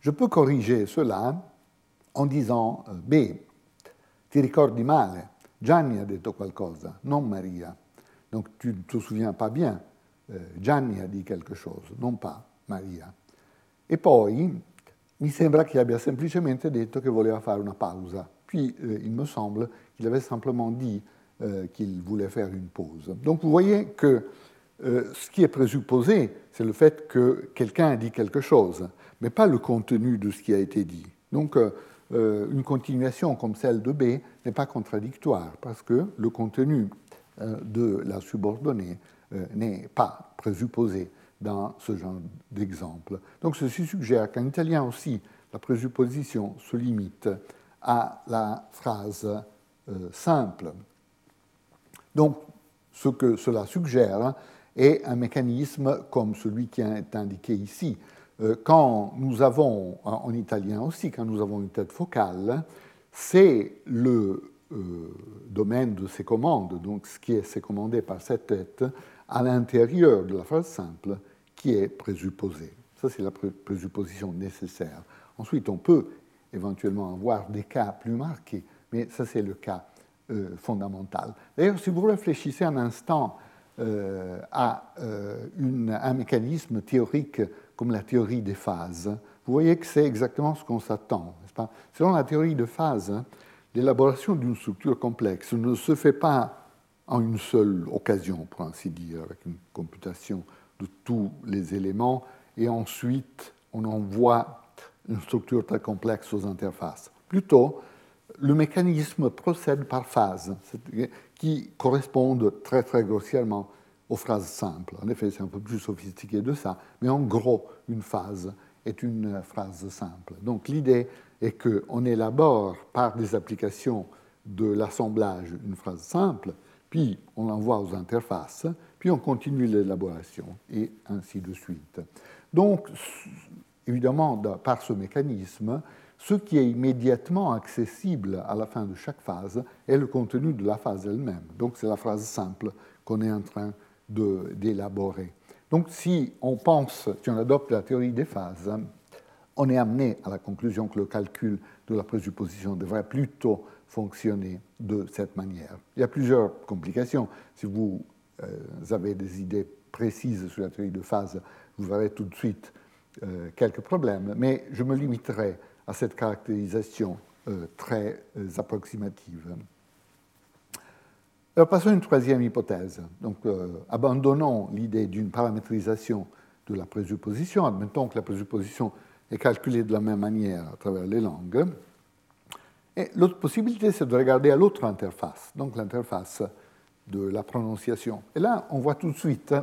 Je peux corriger cela en disant euh, B, ti ricordi male, Gianni a detto qualcosa, non Maria. Donc tu ne te souviens pas bien, euh, Gianni a dit quelque chose, non pas Maria. E poi mi sembra che abbia semplicemente detto che voleva fare una pausa. Puis euh, il me semble qu'il avait simplement dit euh, qu'il voulait faire une pause. Donc vous voyez que euh, ce qui est présupposé, c'est le fait que quelqu'un a dit quelque chose, mais pas le contenu de ce qui a été dit. Donc euh, une continuation comme celle de B n'est pas contradictoire, parce que le contenu de la subordonnée n'est pas présupposé dans ce genre d'exemple. Donc ceci suggère qu'en italien aussi, la présupposition se limite à la phrase simple. Donc, ce que cela suggère est un mécanisme comme celui qui est indiqué ici. Euh, quand nous avons, en italien aussi, quand nous avons une tête focale, c'est le euh, domaine de ces commandes, donc ce qui est sécommandé par cette tête, à l'intérieur de la phrase simple, qui est présupposé. Ça, c'est la présupposition nécessaire. Ensuite, on peut éventuellement avoir des cas plus marqués, mais ça, c'est le cas fondamentale. D'ailleurs, si vous réfléchissez un instant a un mécanisme théorique comme la théorie des phases. Vous voyez que c'est exactement ce qu'on s'attend. Selon la théorie de phase, l'élaboration d'une structure complexe ne se fait pas en une seule occasion, pour ainsi dire, avec une computation de tous les éléments, et ensuite on envoie une structure très complexe aux interfaces. Plutôt, le mécanisme procède par phases, qui correspondent très très grossièrement aux phrases simples. En effet, c'est un peu plus sophistiqué de ça, mais en gros, une phase est une phrase simple. Donc l'idée est qu'on élabore par des applications de l'assemblage une phrase simple, puis on l'envoie aux interfaces, puis on continue l'élaboration, et ainsi de suite. Donc, évidemment, par ce mécanisme, ce qui est immédiatement accessible à la fin de chaque phase est le contenu de la phase elle-même. Donc, c'est la phrase simple qu'on est en train d'élaborer. Donc, si on pense, si on adopte la théorie des phases, on est amené à la conclusion que le calcul de la présupposition devrait plutôt fonctionner de cette manière. Il y a plusieurs complications. Si vous euh, avez des idées précises sur la théorie de phase, vous verrez tout de suite euh, quelques problèmes, mais je me limiterai à cette caractérisation euh, très approximative. Alors passons à une troisième hypothèse. Donc, abandonnons l'idée d'une paramétrisation de la présupposition, admettons que la présupposition est calculée de la même manière à travers les langues. Et l'autre possibilité, c'est de regarder à l'autre interface, donc l'interface de la prononciation. Et là, on voit tout de suite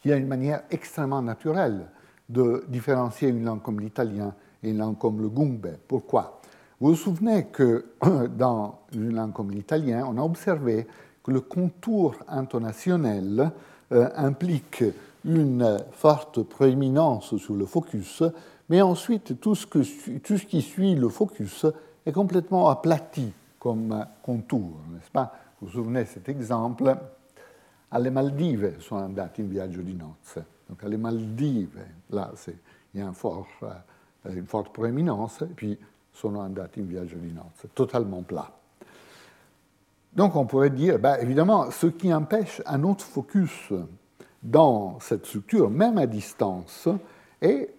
qu'il y a une manière extrêmement naturelle de différencier une langue comme l'italien une langue comme le gumbe. Pourquoi? Vous vous souvenez que dans une langue comme l'italien, on a observé que le contour intonationnel euh, implique une forte prééminence sur le focus, mais ensuite tout ce, qui suit le focus est complètement aplati comme contour, n'est-ce pas? Vous vous souvenez de cet exemple? Alle Maldive sono andati in viaggio di nozze. Donc alle Maldive, là, il y a un fort, euh, une forte prééminence, et puis sono andati in viaggio di nozze, totalement plat. Donc on pourrait dire, ben, évidemment, ce qui empêche un autre focus dans cette structure, même à distance, et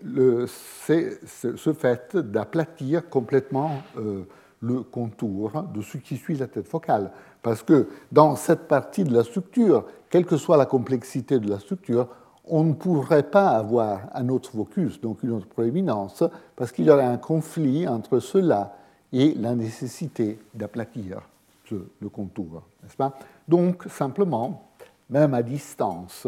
c'est ce fait d'aplatir complètement euh, le contour de ce qui suit la tête focale. Parce que dans cette partie de la structure, quelle que soit la complexité de la structure, on ne pourrait pas avoir un autre focus, donc une autre prééminence, parce qu'il y aurait un conflit entre cela et la nécessité d'aplatir le contour, n'est-ce pas? Donc, simplement, même à distance,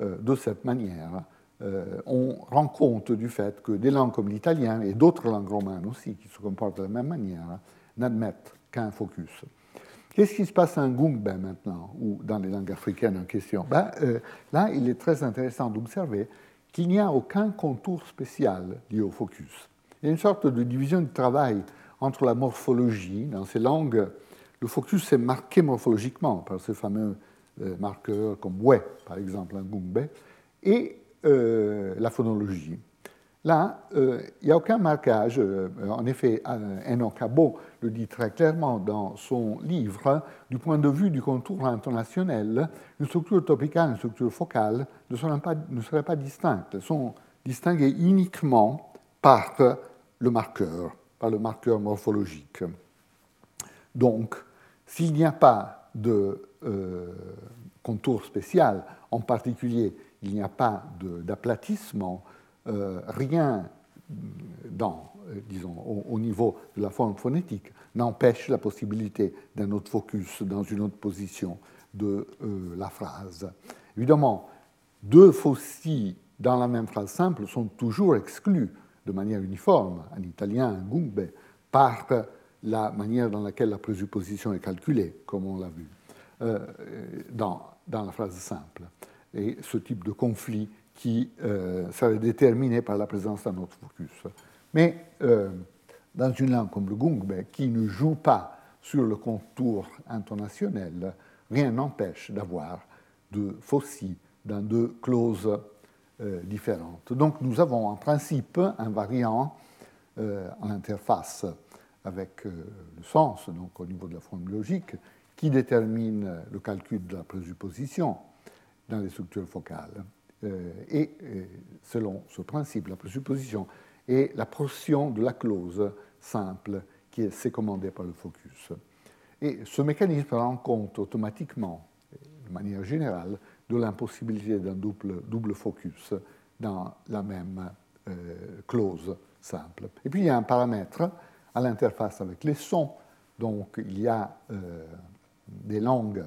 euh, de cette manière, euh, on rend compte du fait que des langues comme l'italien et d'autres langues romanes aussi, qui se comportent de la même manière, n'admettent qu'un focus. Qu'est-ce qui se passe en Gungbe maintenant, ou dans les langues africaines en question ben, euh, Là, il est très intéressant d'observer qu'il n'y a aucun contour spécial lié au focus. Il y a une sorte de division du travail entre la morphologie. Dans ces langues, le focus est marqué morphologiquement par ce fameux euh, marqueurs comme ouais, par exemple, en Gungbe, et euh, la phonologie. Là, euh, il n'y a aucun marquage. Euh, en effet, Eno Cabo le dit très clairement dans son livre, du point de vue du contour intonationnel, une structure topicale et une structure focale ne seraient pas, ne seraient distinctes. Sont distinguées uniquement par le marqueur, par le marqueur morphologique. Donc, s'il n'y a pas de contour spécial, en particulier il n'y a pas d'aplatissement, euh, rien dans, euh, disons, au, niveau de la forme phonétique n'empêche la possibilité d'un autre focus dans une autre position de euh, la phrase. Évidemment, deux fossi dans la même phrase simple sont toujours exclus de manière uniforme, en italien, en gumbe, par la manière dans laquelle la présupposition est calculée, comme on l'a vu, dans, dans la phrase simple et ce type de conflit qui euh, serait déterminé par la présence d'un autre focus. Mais euh, dans une langue comme le gungbe, qui ne joue pas sur le contour intonationnel, rien n'empêche d'avoir deux fossis dans deux clauses euh, différentes. Donc nous avons en principe un variant en interface avec le sens, donc au niveau de la forme logique, qui détermine le calcul de la présupposition dans les structures focales. Et selon ce principe, la présupposition est la portion de la clause simple qui est commandée par le focus. Et ce mécanisme rend compte automatiquement, de manière générale, de l'impossibilité d'un double, double, focus dans la même euh, clause simple. Et puis il y a un paramètre à l'interface avec les sons. Donc il y a euh, des langues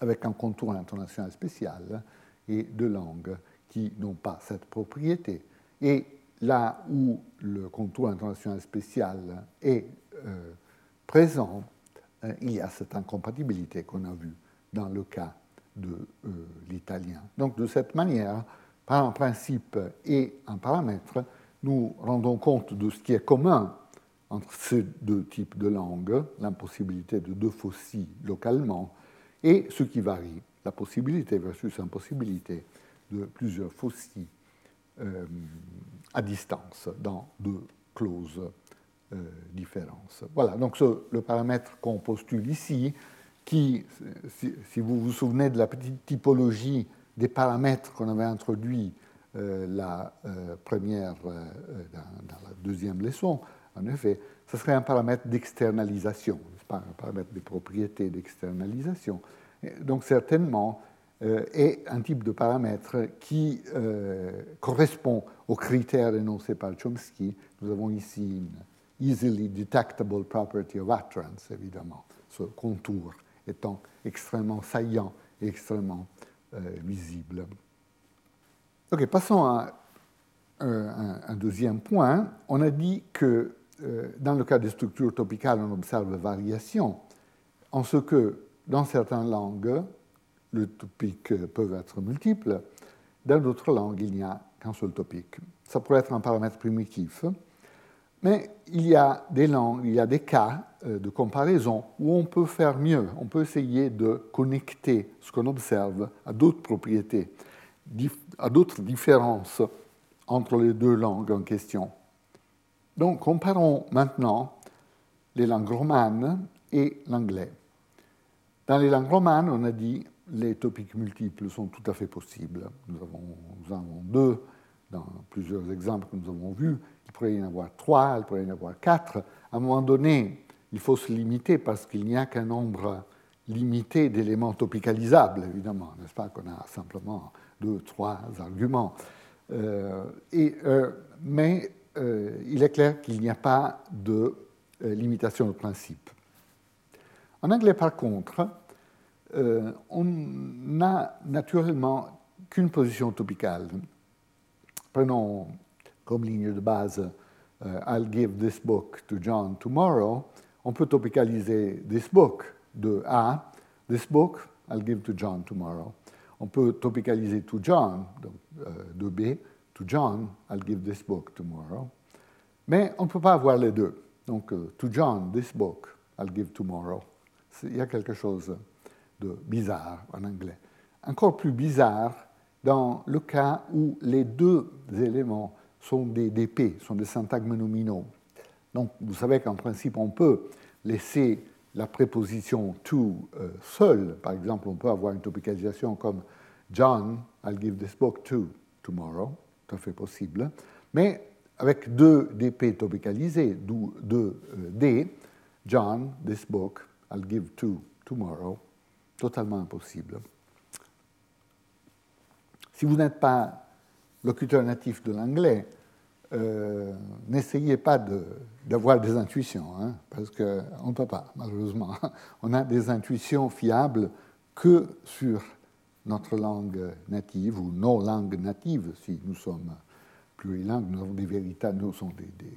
avec un contour international spécial et deux langues qui n'ont pas cette propriété. Et là où le contour international spécial est euh, présent, euh, il y a cette incompatibilité qu'on a vue dans le cas de euh, l'italien. Donc de cette manière, par un principe et un paramètre, nous rendons compte de ce qui est commun entre ces deux types de langues, l'impossibilité de deux fossiles localement, et ce qui varie, la possibilité versus l'impossibilité de plusieurs fossiles euh, à distance dans deux clauses euh, différences. Voilà, donc le paramètre qu'on postule ici, qui, si, vous vous souvenez de la petite typologie des paramètres qu'on avait introduits euh, la première, dans, la deuxième leçon, en effet, ce serait un paramètre d'externalisation, un paramètre de propriété d'externalisation. Donc certainement, euh, est un type de paramètre qui euh, correspond aux critères énoncés par Chomsky. Nous avons ici une easily detectable property of utterance, évidemment, ce contour étant extrêmement saillant et extrêmement euh, visible. Ok, passons à un, deuxième point. On a dit que dans le cas des structures topicales, on observe variation, en ce que dans certaines langues, les topiques peuvent être multiples. Dans d'autres langues, il n'y a qu'un seul topic. Ça pourrait être un paramètre primitif, mais il y a des langues, il y a des cas euh, de comparaison où on peut faire mieux. On peut essayer de connecter ce qu'on observe à d'autres propriétés, à d'autres différences entre les deux langues en question. Donc, comparons maintenant les langues romanes et l'anglais. Dans les langues romanes, on a dit les topiques multiples sont tout à fait possibles. Nous, avons, en avons deux dans plusieurs exemples que nous avons vus. Il pourrait y en avoir trois, il pourrait y en avoir quatre. À un moment donné, il faut se limiter parce qu'il n'y a qu'un nombre limité d'éléments topicalisables, évidemment, n'est-ce pas qu'on a simplement deux, trois arguments. Euh, euh, mais euh, il est clair qu'il n'y a pas de limitation de principe. En anglais, par contre, euh, on n'a naturellement qu'une position topicale. Prenons comme ligne de base euh, I'll give this book to John tomorrow. On peut topicaliser this book de A, this book I'll give to John tomorrow. On peut topicaliser to John euh, de B, to John I'll give this book tomorrow. Mais on ne peut pas avoir les deux. Donc, to John, this book I'll give tomorrow. Il y a quelque chose de bizarre en anglais. Encore plus bizarre dans le cas où les deux éléments sont des DP, sont des syntagmes nominaux. Donc vous savez qu'en principe on peut laisser la préposition to euh, seule. Par exemple, on peut avoir une topicalisation comme John, I'll give this book to tomorrow, tout à fait possible. Mais avec deux DP topicalisés, deux euh, D, John, this book, I'll give to tomorrow, totalement impossible. Si vous n'êtes pas locuteur natif de l'anglais, euh, n'essayez pas d'avoir des intuitions, hein, parce qu'on ne peut pas, malheureusement. On a des intuitions fiables que sur notre langue native ou nos langues natives, si nous sommes plurilingues, nous, avons sommes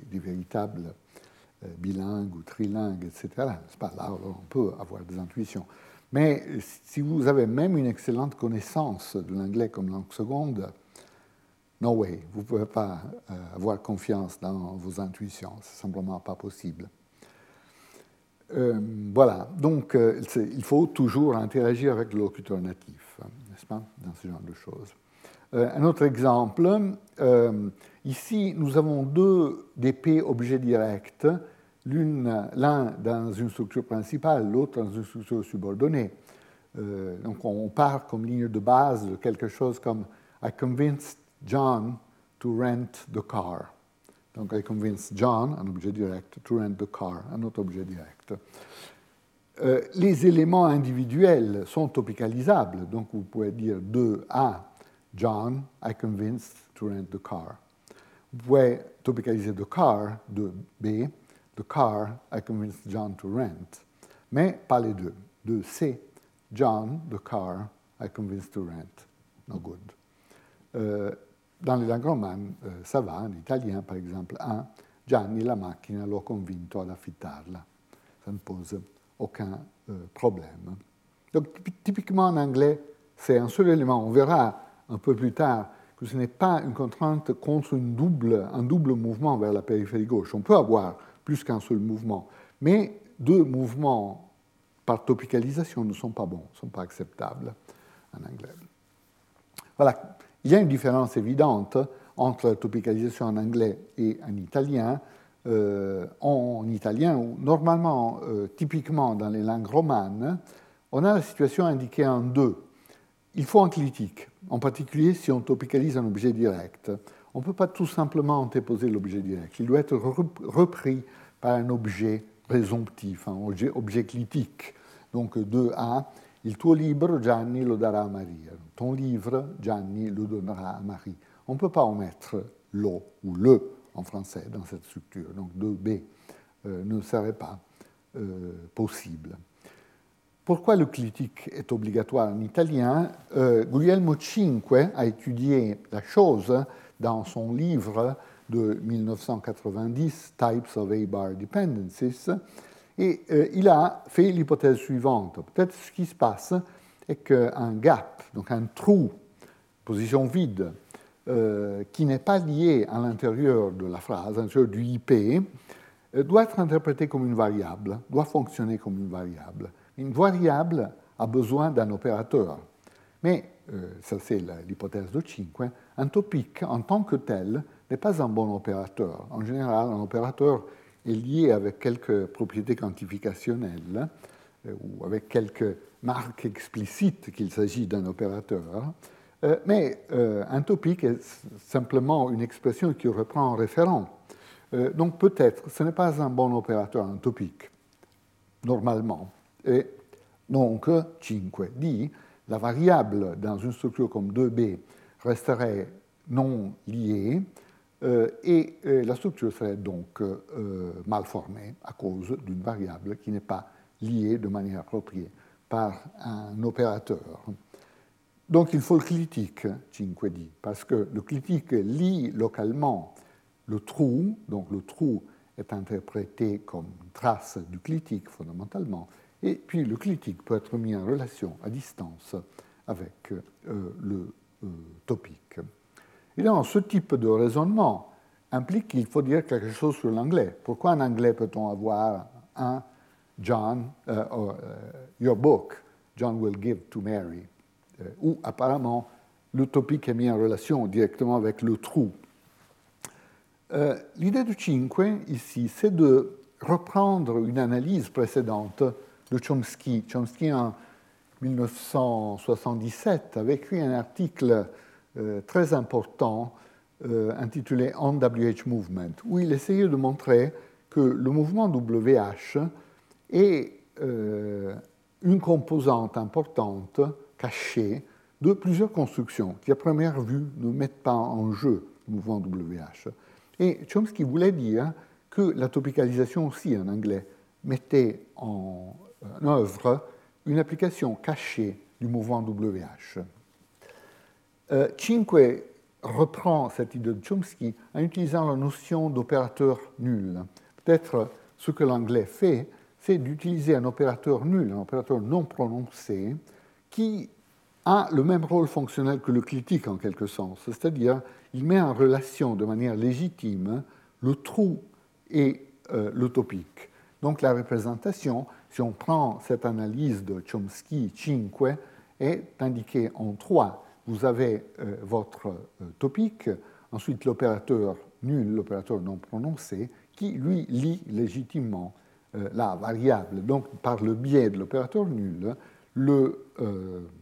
des, véritables euh, bilingues ou trilingues, etc. Pas là, on peut avoir des intuitions. Mais si vous avez même une excellente connaissance de l'anglais comme langue seconde, no way, vous ne pouvez pas euh, avoir confiance dans vos intuitions, c'est simplement pas possible. Euh, voilà, donc il faut toujours interagir avec le locuteur natif, hein, n'est-ce pas, dans ce genre de choses. Un autre exemple, ici nous avons deux DP objets directs l'un dans une structure principale, l'autre dans une structure subordonnée. donc on part comme ligne de base de quelque chose comme I convinced John to rent the car. Donc I convinced John, un objet direct, to rent the car, un autre objet direct. Euh, les éléments individuels sont topicalisables, donc vous pouvez dire de A, John, I convinced to rent the car. Vous pouvez topicaliser the car de B, the car, I convinced John to rent, mais pas les deux. De C, John, the car, I convinced to rent. No good. Euh, dans les langues romanes, euh, ça va, en italien par exemple, un, Gianni la macchina l'ho convinto ad affittarla. Ça ne pose aucun euh, problème. Donc typiquement en anglais, c'est un seul élément. On verra un peu plus tard que ce n'est pas une contrainte contre un double mouvement vers la périphérie gauche. On peut avoir plus qu'un seul mouvement, mais deux mouvements par topicalisation ne sont pas bons, ne sont pas acceptables en anglais. Voilà, il y a une différence évidente entre la topicalisation en anglais et en italien. Euh, en italien, normalement, euh, typiquement dans les langues romanes, on a la situation indiquée en deux. Il faut un clitique, en particulier si on topicalise un objet direct. On ne peut pas tout simplement antéposer l'objet direct. Il doit être repris par un objet présomptif, un objet, objet clitique. Donc 2A, il tuo libro Gianni lo darà a Maria. Ton livre, Gianni le donnera à Marie. On ne peut pas omettre lo ou le en français dans cette structure. Donc 2B euh, ne serait pas euh, possible. Pourquoi le clitique est obligatoire en italien? Euh, Guglielmo V a étudié la chose dans son livre de 1990, Types of A-bar Dependencies, et euh, il a fait l'hypothèse suivante. Peut-être ce qui se passe est qu'un gap, donc un trou, position vide, euh, qui n'est pas lié à l'intérieur de la phrase, à l'intérieur du IP, doit être interprété comme une variable, doit fonctionner comme une variable. Une variable a besoin d'un opérateur. Mais, ça c'est l'hypothèse de 5, un topic en tant que tel n'est pas un bon opérateur. En général, un opérateur est lié avec quelques propriétés quantificationnelles euh, ou avec quelques marques explicites qu'il s'agit d'un opérateur. Euh, mais euh, un topic est simplement une expression qui reprend un référent. donc peut-être ce n'est pas un bon opérateur, un topic, normalement. Et donc 5 dit la variable dans une structure comme 2b resterait non liée euh, et euh, la structure serait donc euh, mal formée à cause d'une variable qui n'est pas liée de manière appropriée par un opérateur. Donc il faut le clitique, 5 dit, parce que le clitique lie localement le trou, donc le trou est interprété comme trace du clitique fondamentalement, et puis le clitique peut être mis en relation à distance avec le topic. Évidemment, ce type de raisonnement implique qu'il faut dire quelque chose sur l'anglais. Pourquoi en anglais peut-on avoir un John, euh, euh, your book, John will give to Mary, euh, où apparemment l'utopique est mis en relation directement avec le trou. L'idée de Cinque ici, c'est de reprendre une analyse précédente de Chomsky. Chomsky, en 1977, avait écrit un article euh, très important euh, intitulé On WH Movement, où il essayait de montrer que le mouvement WH est euh, une composante importante, cachée, de plusieurs constructions qui, à première vue, ne mettent pas en jeu le mouvement WH. Et Chomsky voulait dire que la topicalisation aussi en anglais mettait en œuvre une application cachée du mouvement WH. Euh, Cinque reprend cette idée de Chomsky en utilisant la notion d'opérateur nul. Peut-être ce que l'anglais fait, c'est d'utiliser un opérateur nul, un opérateur non prononcé, qui a le même rôle fonctionnel que le critique en quelque sens, c'est-à-dire il met en relation de manière légitime le trou et euh, l'utopique. Donc la représentation, si on prend cette analyse de Chomsky, Cinque, est indiquée en trois vous avez euh, votre euh, topic, ensuite l'opérateur nul, l'opérateur non prononcé, qui lui lit légitimement euh, la variable. Donc par le biais de l'opérateur nul, le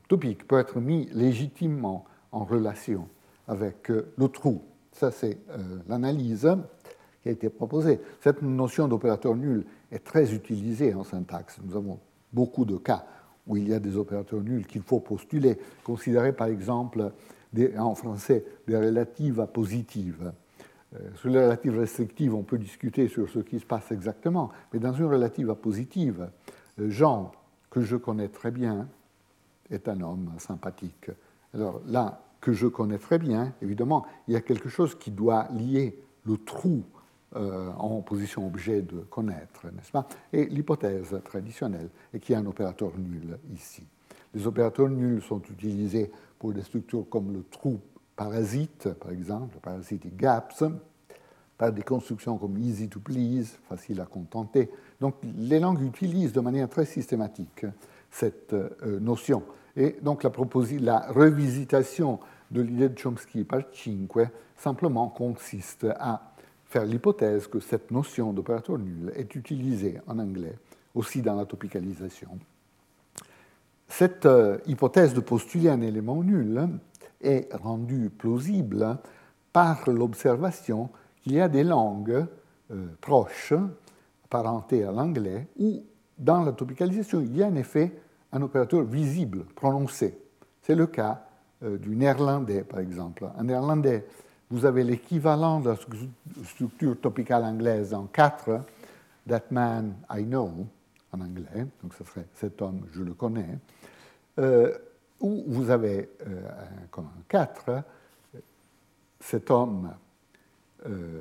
topique peut être mis légitimement en relation avec le trou. Ça, c'est l'analyse qui a été proposée. Cette notion d'opérateur nul est très utilisée en syntaxe. Nous avons beaucoup de cas où il y a des opérateurs nuls qu'il faut postuler. Considérez par exemple en français des relatives à positives. sur les relatives restrictives, on peut discuter sur ce qui se passe exactement, mais dans une relative à positive, Jean, que je connais très bien, est un homme sympathique. Alors là, que je connais très bien, évidemment, il y a quelque chose qui doit lier le trou euh, en position objet de connaître, n'est-ce pas Et l'hypothèse traditionnelle est qu'il y a un opérateur nul ici. Les opérateurs nuls sont utilisés pour des structures comme le trou parasite, par exemple, parasitic gaps, par des constructions comme easy to please, facile à contenter. Donc les langues utilisent de manière très systématique cette euh, notion. Et donc la, la revisitation de l'idée de Chomsky par Cinque simplement consiste à faire l'hypothèse que cette notion d'opérateur nul est utilisée en anglais aussi dans la topicalisation. Cette euh, hypothèse de postuler un élément nul est rendue plausible par l'observation il y a des langues euh, proches, apparentées à l'anglais, où dans la topicalisation, il y a en effet un opérateur visible, prononcé. C'est le cas euh, du néerlandais, par exemple. En néerlandais, vous avez l'équivalent de la structure topicale anglaise en quatre, That man I know, en anglais, donc ce serait cet homme, je le connais, euh, où vous avez comme en quatre, cet homme euh,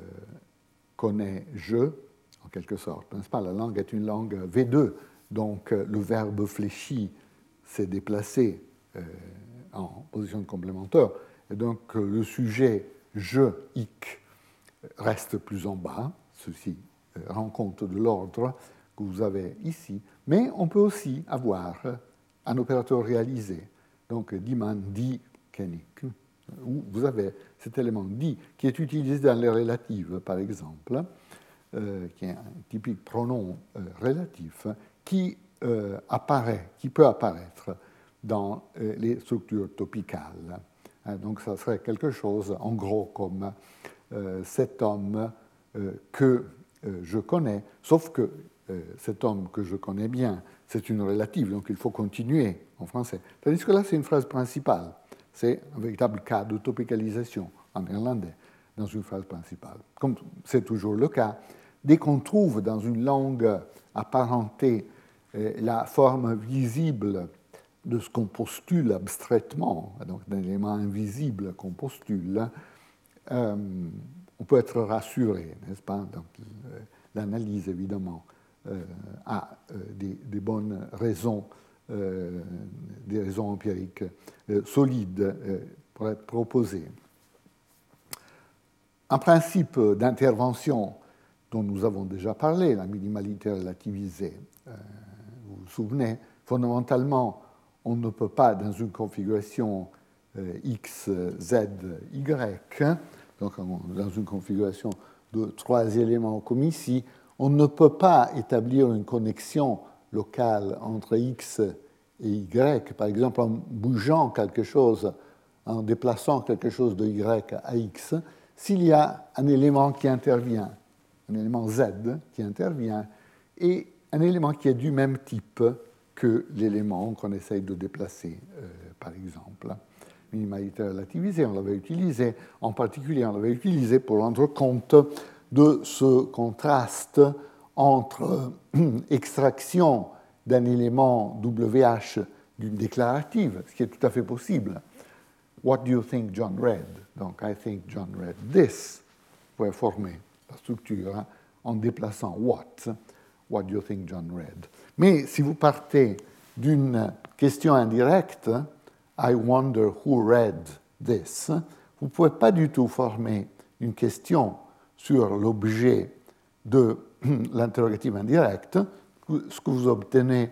connaît je, en quelque sorte. N'est-ce pas? La langue est une langue V2, donc euh, le verbe fléchi s'est déplacé euh, en position de complémentaire, et donc le sujet je, hic, reste plus en bas. Ceci rend compte de l'ordre que vous avez ici, mais on peut aussi avoir un opérateur réalisé, donc diman di kenik où vous avez cet élément dit qui est utilisé dans les relatives, par exemple, euh, qui est un typique pronom euh, relatif, qui euh, apparaît, qui peut apparaître dans les structures topicales. Hein, donc ça serait quelque chose, en gros, comme cet homme que je connais, sauf que cet homme que je connais bien, c'est une relative, donc il faut continuer en français. Tandis que là, c'est une phrase principale. C'est un véritable cas de topicalisation en néerlandais dans une phrase principale. Comme c'est toujours le cas, dès qu'on trouve dans une langue apparentée euh, la forme visible de ce qu'on postule abstraitement, donc d'un élément invisible qu'on postule, euh, on peut être rassuré, n'est-ce pas? Donc, euh, L'analyse, évidemment, a des, des, bonnes raisons euh, des raisons empiriques euh, solides euh, pour être proposées. Un principe d'intervention dont nous avons déjà parlé, la minimalité relativisée, vous vous souvenez, fondamentalement, on ne peut pas, dans une configuration X, Z, Y, donc dans une configuration de trois éléments comme ici, on ne peut pas établir une connexion locale entre x et y, par exemple en bougeant quelque chose, en déplaçant quelque chose de y à x, s'il y a un élément qui intervient, un élément z qui intervient, et un élément qui est du même type que l'élément qu'on essaye de déplacer, euh, par exemple. Minimalité relativisée, on l'avait utilisé, en particulier on l'avait utilisé pour rendre compte de ce contraste entre euh, extraction d'un élément WH d'une déclarative, ce qui est tout à fait possible. What do you think John read? Donc, I think John read this. Vous pouvez former la structure hein, en déplaçant what. What do you think John read? Mais si vous partez d'une question indirecte, I wonder who read this, vous ne pouvez pas du tout former une question sur l'objet de l'interrogative indirecte, ce que vous obtenez,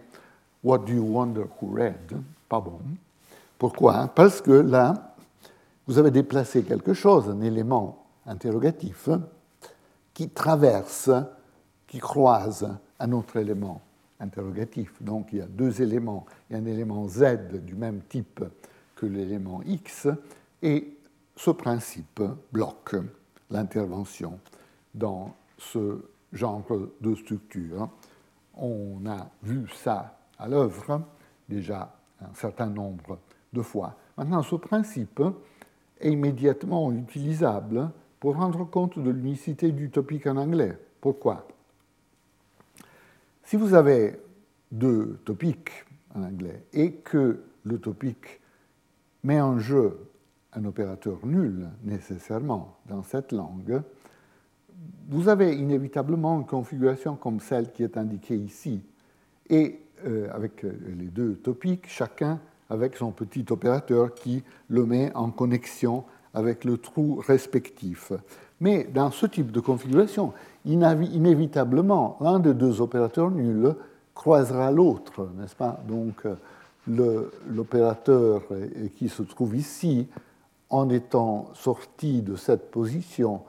What do you wonder who read Pas bon. Pourquoi? Parce que là, vous avez déplacé quelque chose, un élément interrogatif, qui traverse, qui croise un autre élément interrogatif. Donc il y a deux éléments. Il y a un élément Z du même type que l'élément X, et ce principe bloque l'intervention dans ce genre de structure. On a vu ça à l'œuvre déjà un certain nombre de fois. Maintenant, ce principe est immédiatement utilisable pour rendre compte de l'unicité du topic en anglais. Pourquoi? Si vous avez deux topics en anglais et que le topic met en jeu un opérateur nul nécessairement dans cette langue, vous avez inévitablement une configuration comme celle qui est indiquée ici, et euh, avec euh, les deux topics, chacun avec son petit opérateur qui le met en connexion avec le trou respectif. Mais dans ce type de configuration, inévitablement, l'un des deux opérateurs nuls croisera l'autre, n'est-ce pas? Donc, euh, l'opérateur qui se trouve ici, en étant sorti de cette position,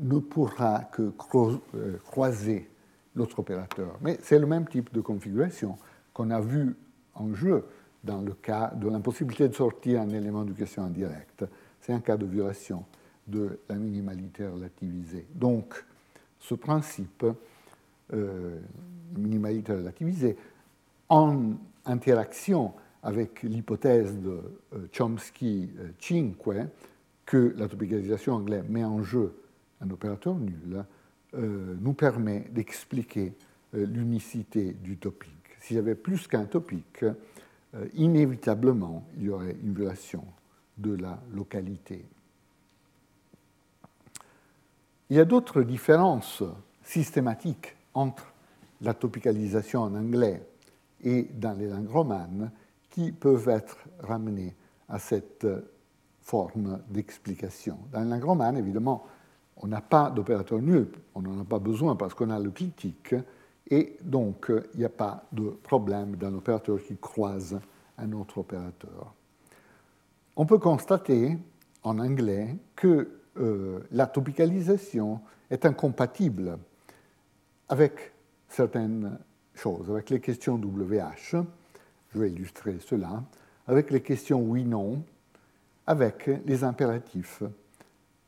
ne pourra que euh, croiser l'autre opérateur. Mais c'est le même type de configuration qu'on a vu en jeu dans le cas de l'impossibilité de sortir un élément de question indirecte. C'est un cas de violation de la minimalité relativisée. Donc, ce principe, euh, minimalité relativisée, en interaction avec l'hypothèse de euh, Chomsky-Cinque, que la topicalisation anglaise met en jeu un opérateur nul, euh, nous permet d'expliquer euh, l'unicité du topic. S'il y avait plus qu'un topic, euh, inévitablement, il y aurait une violation de la localité. Il y a d'autres différences systématiques entre la topicalisation en anglais et dans les langues romanes qui peuvent être ramenées à cette forme d'explication. Dans les langues romanes, évidemment, on n'a pas d'opérateur nul, on n'en a pas besoin parce qu'on a le critique, et donc il n'y a pas de problème d'un opérateur qui croise un autre opérateur. On peut constater en anglais que euh, la topicalisation est incompatible avec certaines choses, avec les questions WH, je vais illustrer cela, avec les questions oui-non, avec les impératifs.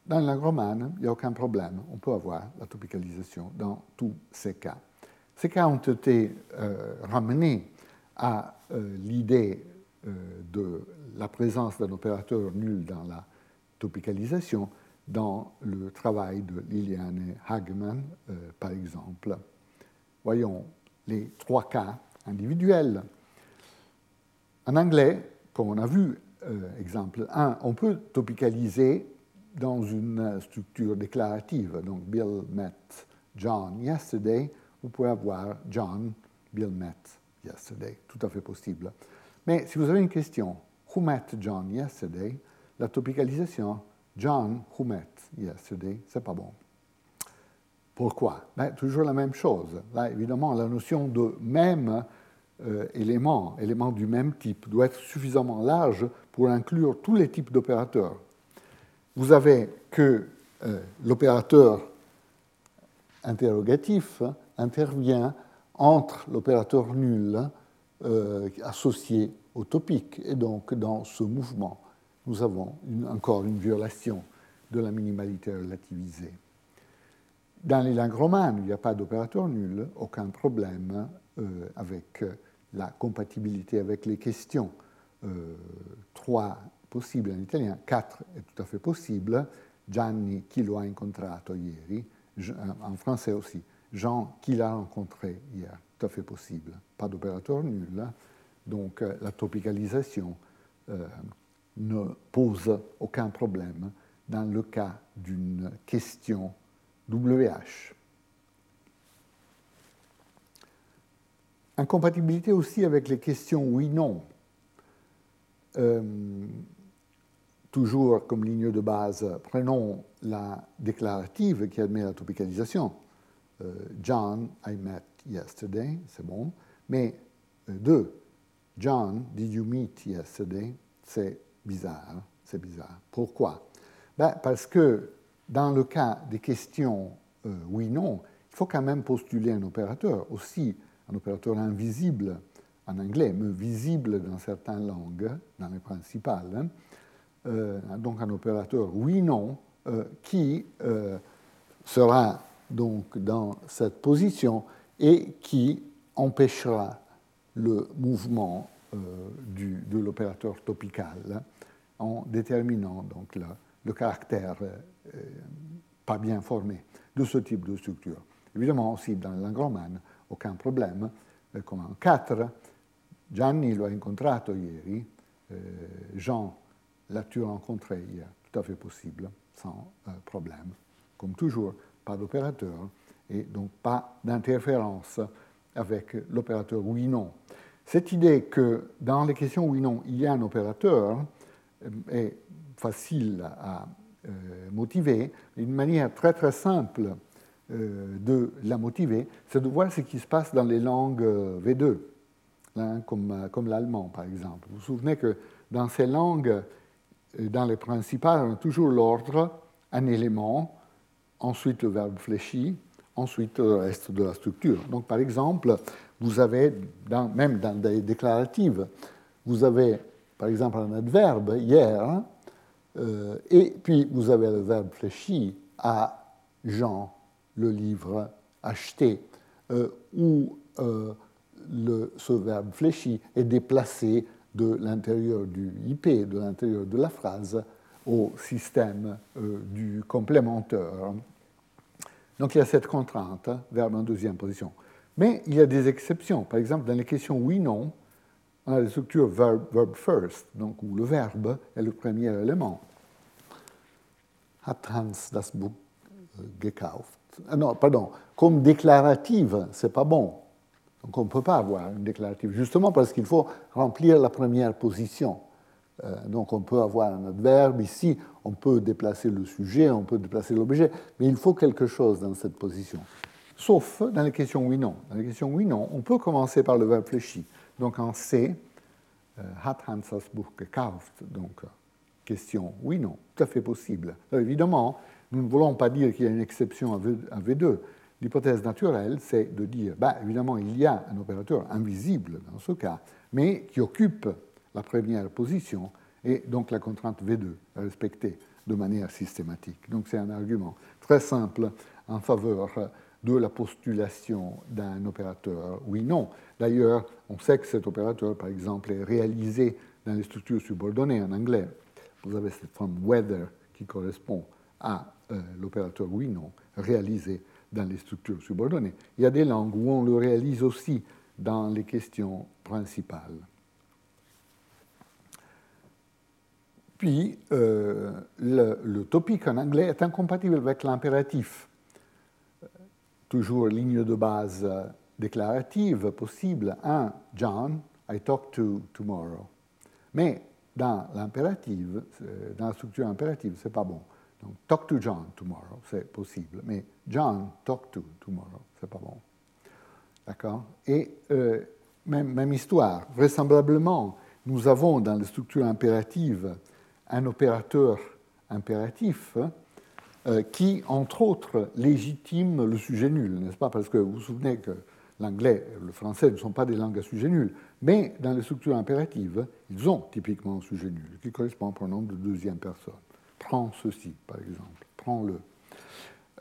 Dans la langue il n'y a aucun problème. On peut avoir la topicalisation dans tous ces cas. Ces cas ont été euh, ramenés à euh, l'idée de la présence d'un opérateur nul dans la topicalisation dans le travail de Liliane Hagemann, par exemple. Voyons les trois cas individuels. En anglais, comme on a vu, exemple 1, on peut topicaliser dans une structure déclarative. Donc, Bill met John yesterday. Vous pouvez avoir John, Bill met yesterday. Tout à fait possible. Mais si vous avez une question, Who met John yesterday La topicalisation, John, who met yesterday, c'est pas bon. Pourquoi? Ben, Toujours la même chose. Là, évidemment, la notion de même euh, élément, élément du même type, doit être suffisamment large pour inclure tous les types d'opérateurs vous avez que euh, l'opérateur interrogatif intervient entre l'opérateur nul euh, associé au topic. Et donc, dans ce mouvement, nous avons encore une violation de la minimalité relativisée. Dans les langues romanes, il n'y a pas d'opérateur nul, aucun problème euh, avec la compatibilité avec les questions. trois possible en italien, 4 est tout à fait possible. Gianni, qui l'a incontrato ieri, euh, en français aussi. Jean, qui l'a rencontré hier, tout à fait possible. Pas d'opérateur nul, donc euh, la topicalisation euh, ne pose aucun problème dans le cas d'une question WH. Incompatibilité aussi avec les questions oui-non toujours comme ligne de base, prenons la déclarative qui admet la topicalisation. Euh, John, I met yesterday, c'est bon. Mais euh, deux, John, did you meet yesterday? C'est bizarre, c'est bizarre. Pourquoi? Ben, Parce que dans le cas des questions euh, oui-non, il faut quand même postuler un opérateur. Aussi un opérateur invisible en anglais, mais visible dans certaines langues, dans les principales. Hein. Euh, donc un opérateur oui-non euh, qui sera donc dans cette position et qui empêchera le mouvement du, de l'opérateur topical hein, en déterminant donc le, caractère pas bien formé de ce type de structure. Évidemment aussi dans la langue romane, aucun problème, comme en 4, Gianni lo ha incontrato ieri, Jean l'a-tu rencontré hier Tout à fait possible, sans euh, problème. Comme toujours, pas d'opérateur et donc pas d'interférence avec l'opérateur oui-non. Cette idée que dans les questions oui-non, il y a un opérateur euh, est facile à euh, motiver. Une manière très très simple de la motiver, c'est de voir ce qui se passe dans les langues V2 Hein, comme, euh, comme l'allemand par exemple. Vous vous souvenez que dans ces langues, euh, dans les principales, on a toujours l'ordre, un élément, ensuite le verbe fléchi, ensuite le reste de la structure. Donc par exemple, vous avez, même dans des déclaratives, vous avez par exemple un adverbe hier, euh, et puis vous avez le verbe fléchi à Jean, le livre acheté, ou le, ce verbe fléchi est déplacé de l'intérieur du IP, de l'intérieur de la phrase, au système euh, du complémentaire. Donc il y a cette contrainte, verbe en deuxième position. Mais il y a des exceptions. Par exemple, dans les questions oui-non, on a la structure verb, verb, first, donc où le verbe est le premier élément. Hat Hans das Buch äh, gekauft? Ah non, pardon, comme déclarative, c'est pas bon. Donc on ne peut pas avoir une déclarative, justement parce qu'il faut remplir la première position. Euh, donc on peut avoir un adverbe ici, on peut déplacer le sujet, on peut déplacer l'objet, mais il faut quelque chose dans cette position. Sauf dans les questions oui-non. Dans les questions oui-non, on peut commencer par le verbe fléchi. Donc en C, euh, hat Hans das Buch gekauft Donc question oui-non, tout à fait possible. évidemment, nous ne voulons pas dire qu'il y a une exception à V2. L'hypothèse naturelle, c'est de dire, bah, évidemment, il y a un opérateur invisible dans ce cas, mais qui occupe la première position, et donc la contrainte V2 est respectée de manière systématique. Donc c'est un argument très simple en faveur de la postulation d'un opérateur oui-non. D'ailleurs, on sait que cet opérateur, par exemple, est réalisé dans les structures subordonnées en anglais. Vous avez cette forme whether qui correspond à euh, l'opérateur oui-non réalisé dans les structures subordonnées. Il y a des langues où on le réalise aussi dans les questions principales. Puis, euh, le, topic en anglais est incompatible avec l'impératif. Toujours ligne de base déclarative possible. Un, John, I talk to tomorrow. Mais dans l'impérative, euh, dans la structure impérative, ce n'est pas bon. Donc, talk to John tomorrow, c'est possible, mais John, talk to tomorrow, c'est pas bon. D'accord? Et euh, même, même, histoire, vraisemblablement, nous avons dans les structures impératives un opérateur impératif euh, qui, entre autres, légitime le sujet nul, n'est-ce pas? Parce que vous vous souvenez que l'anglais et le français ne sont pas des langues à sujet nul, mais dans les structures impératives, ils ont typiquement un sujet nul qui correspond au pronom de deuxième personne prends ceci, par exemple, prends-le.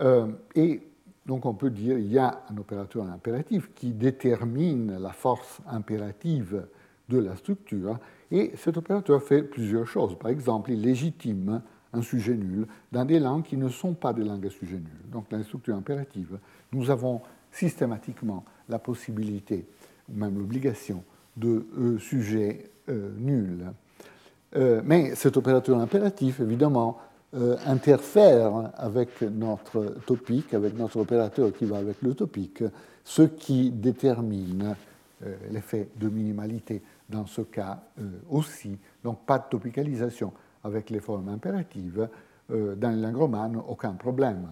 Euh, et donc on peut dire qu'il y a un opérateur impératif qui détermine la force impérative de la structure, et cet opérateur fait plusieurs choses. Par exemple, il légitime un sujet nul dans des langues qui ne sont pas des langues à sujet nul. Donc dans les structures impératives, nous avons systématiquement la possibilité, ou même l'obligation, de euh, sujets euh. Euh, mais cet opérateur impératif, évidemment, euh, interfère avec notre topic, avec notre opérateur qui va avec le topic, ce qui détermine l'effet de minimalité dans ce cas aussi. Donc pas de topicalisation avec les formes impératives. dans les langues romanes, aucun problème.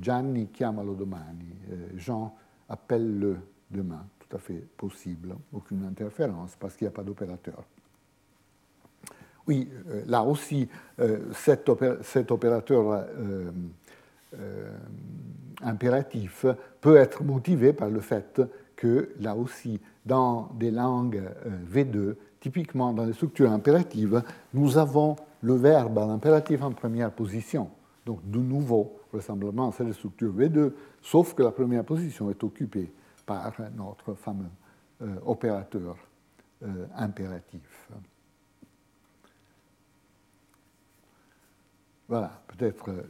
Gianni chiamalo domani, Jean appelle-le demain. Tout à fait possible, aucune interférence parce qu'il n'y a pas d'opérateur. Oui, euh, là aussi, cet, opérateur impératif peut être motivé par le fait que là aussi, dans des langues V2, typiquement dans les structures impératives, nous avons le verbe à l'impératif en première position. Donc, de nouveau, vraisemblablement, c'est la structure V2, sauf que la première position est occupée par notre fameux euh, opérateur euh, impératif. Voilà, peut-être euh,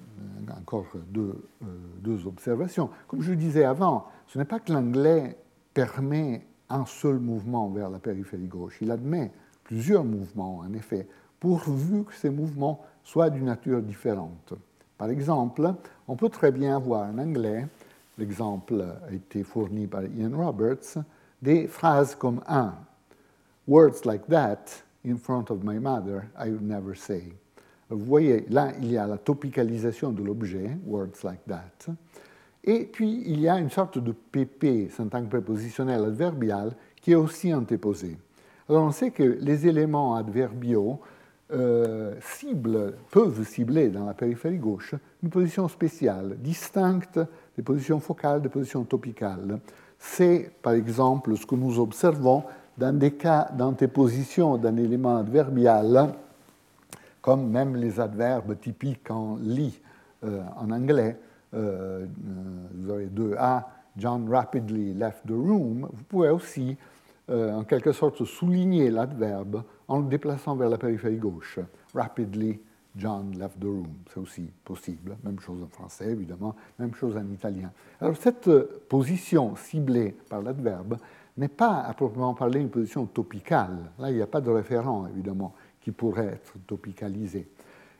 encore deux, deux, observations. Comme je disais avant, ce n'est pas que l'anglais permet un seul mouvement vers la périphérie gauche, il admet plusieurs mouvements, en effet, pourvu que ces mouvements soient d'une nature différente. Par exemple, on peut très bien avoir en anglais, l'exemple a été fourni par Ian Roberts, des phrases comme un Words like that in front of my mother, I would never say. Vous voyez, là, il y a la topicalisation de l'objet, words like that, et puis il y a une sorte de PP, syntagme prépositionnel adverbial, qui est aussi antéposé. Alors on sait que les éléments adverbiaux euh, peuvent cibler dans la périphérie gauche une position spéciale, distincte des positions focales, des positions topicales. C'est, par exemple, ce que nous observons dans des cas d'antéposition d'un élément adverbial, comme même les adverbes typiques en lit euh, en anglais. Euh, vous avez deux A, John rapidly left the room. Vous pouvez aussi, en quelque sorte, souligner l'adverbe en le déplaçant vers la périphérie gauche. Rapidly, John left the room. C'est aussi possible. Même chose en français, évidemment. Même chose en italien. Alors, cette position ciblée par l'adverbe n'est pas, à proprement parler, une position topicale. Là, il n'y a pas de référent, évidemment, qui pourrait être topicalisé.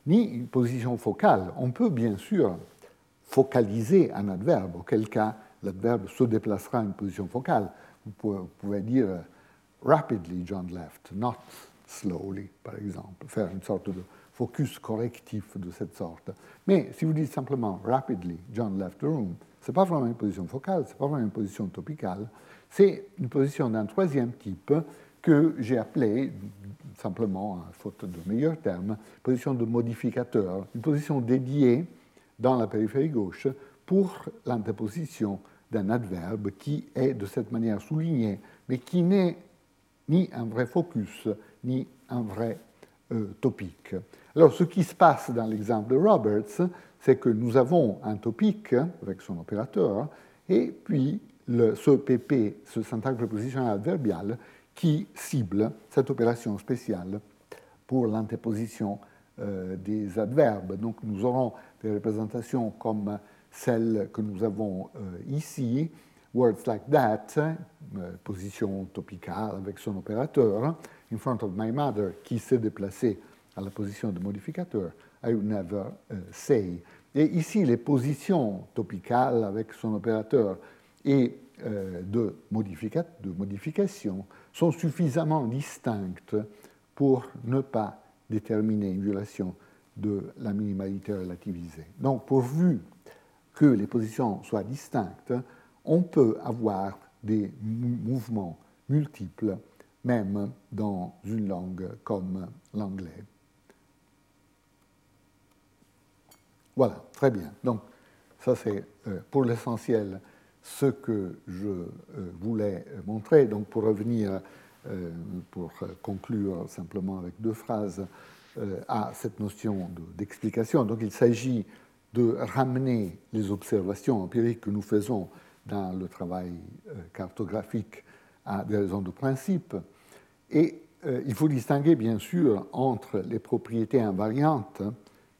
Ni une position focale. On peut, bien sûr, focaliser un adverbe, auquel cas l'adverbe se déplacera à une position focale. Vous pouvez dire rapidly John left, not slowly, par exemple, faire une sorte de focus correctif de cette sorte. Mais si vous dites simplement rapidly, John left the room, ce n'est pas vraiment une position focale, ce n'est pas vraiment une position topicale, c'est une position d'un troisième type que j'ai appelée, simplement, faute de meilleurs termes, position de modificateur, une position dédiée dans la périphérie gauche pour l'interposition d'un adverbe qui est de cette manière souligné, mais qui n'est ni un vrai focus, ni un vrai euh, topique. Alors, ce qui se passe dans l'exemple de Roberts, c'est que nous avons un topique avec son opérateur, et puis ce PP, ce syntaxe prépositionnel adverbial, qui cible cette opération spéciale pour l'interposition euh, des adverbes. Donc, nous aurons des représentations comme celle que nous avons euh, ici, words like that, euh, position topicale avec son opérateur, in front of my mother, qui s'est déplacé à la position de modificateur, I would never uh, say. Et ici, les positions topicales avec son opérateur et euh, de modification sont suffisamment distinctes pour ne pas déterminer une violation de la minimalité relativisée. Donc, pourvu que les positions soient distinctes, on peut avoir des mouvements multiples, même dans une langue comme l'anglais. Voilà, très bien. Donc, ça c'est euh, pour l'essentiel ce que je euh, voulais montrer. Donc, pour revenir, euh, pour conclure simplement avec deux phrases à cette notion d'explication. Donc, il s'agit de ramener les observations empiriques que nous faisons dans le travail euh, cartographique à des raisons de principe. Et euh, il faut distinguer bien sûr entre les propriétés invariantes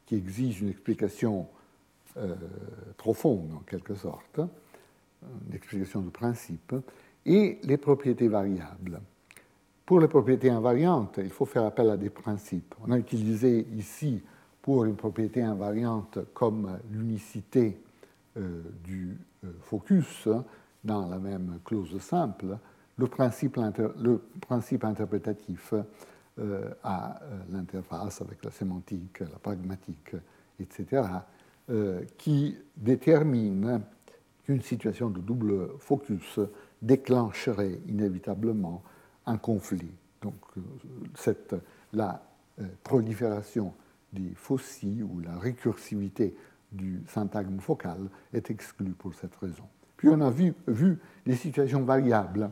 qui exigent une explication euh, profonde en quelque sorte, une explication de principe, et les propriétés variables. Pour les propriétés invariantes, il faut faire appel à des principes. On a utilisé ici pour une propriété invariante comme l'unicité du euh, focus hein, dans la même clause simple le principe, le principe interprétatif euh, à euh, l'interface avec la sémantique, la pragmatique, etc., qui détermine qu'une situation de double focus déclencherait inévitablement un conflit. Donc cette, la prolifération des faucilles ou la récursivité du syntagme focal est exclu pour cette raison. Puis on a vu, vu des situations variables,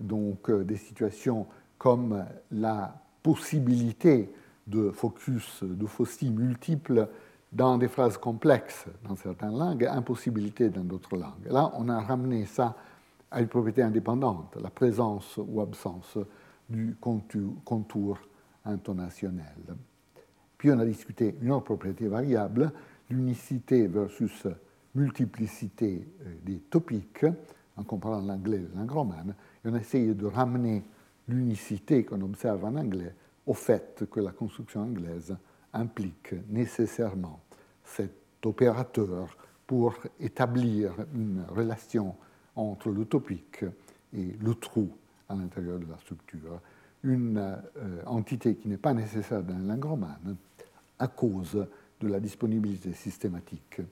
donc euh, des situations comme la possibilité de focus, de fossiles multiples dans des phrases complexes dans certaines langues, impossibilité dans d'autres langues. Là, on a ramené ça à une propriété indépendante, la présence ou absence du contour, intonationnel. Puis on a discuté une autre propriété variable, l'unicité versus multiplicité euh, des topiques, en comparant l'anglais et la langue romane, et on a essayé de ramener l'unicité qu'on observe en anglais au fait que la construction anglaise implique nécessairement cet opérateur pour établir une relation entre le topique et le trou à l'intérieur de la structure, une euh, entité qui n'est pas nécessaire dans la langue romane à cause de la disponibilité systématique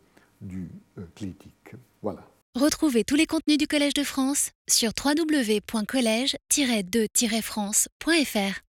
du euh, clitique. Voilà. Retrouvez tous les contenus du Collège de France sur www.colège-2-france.fr.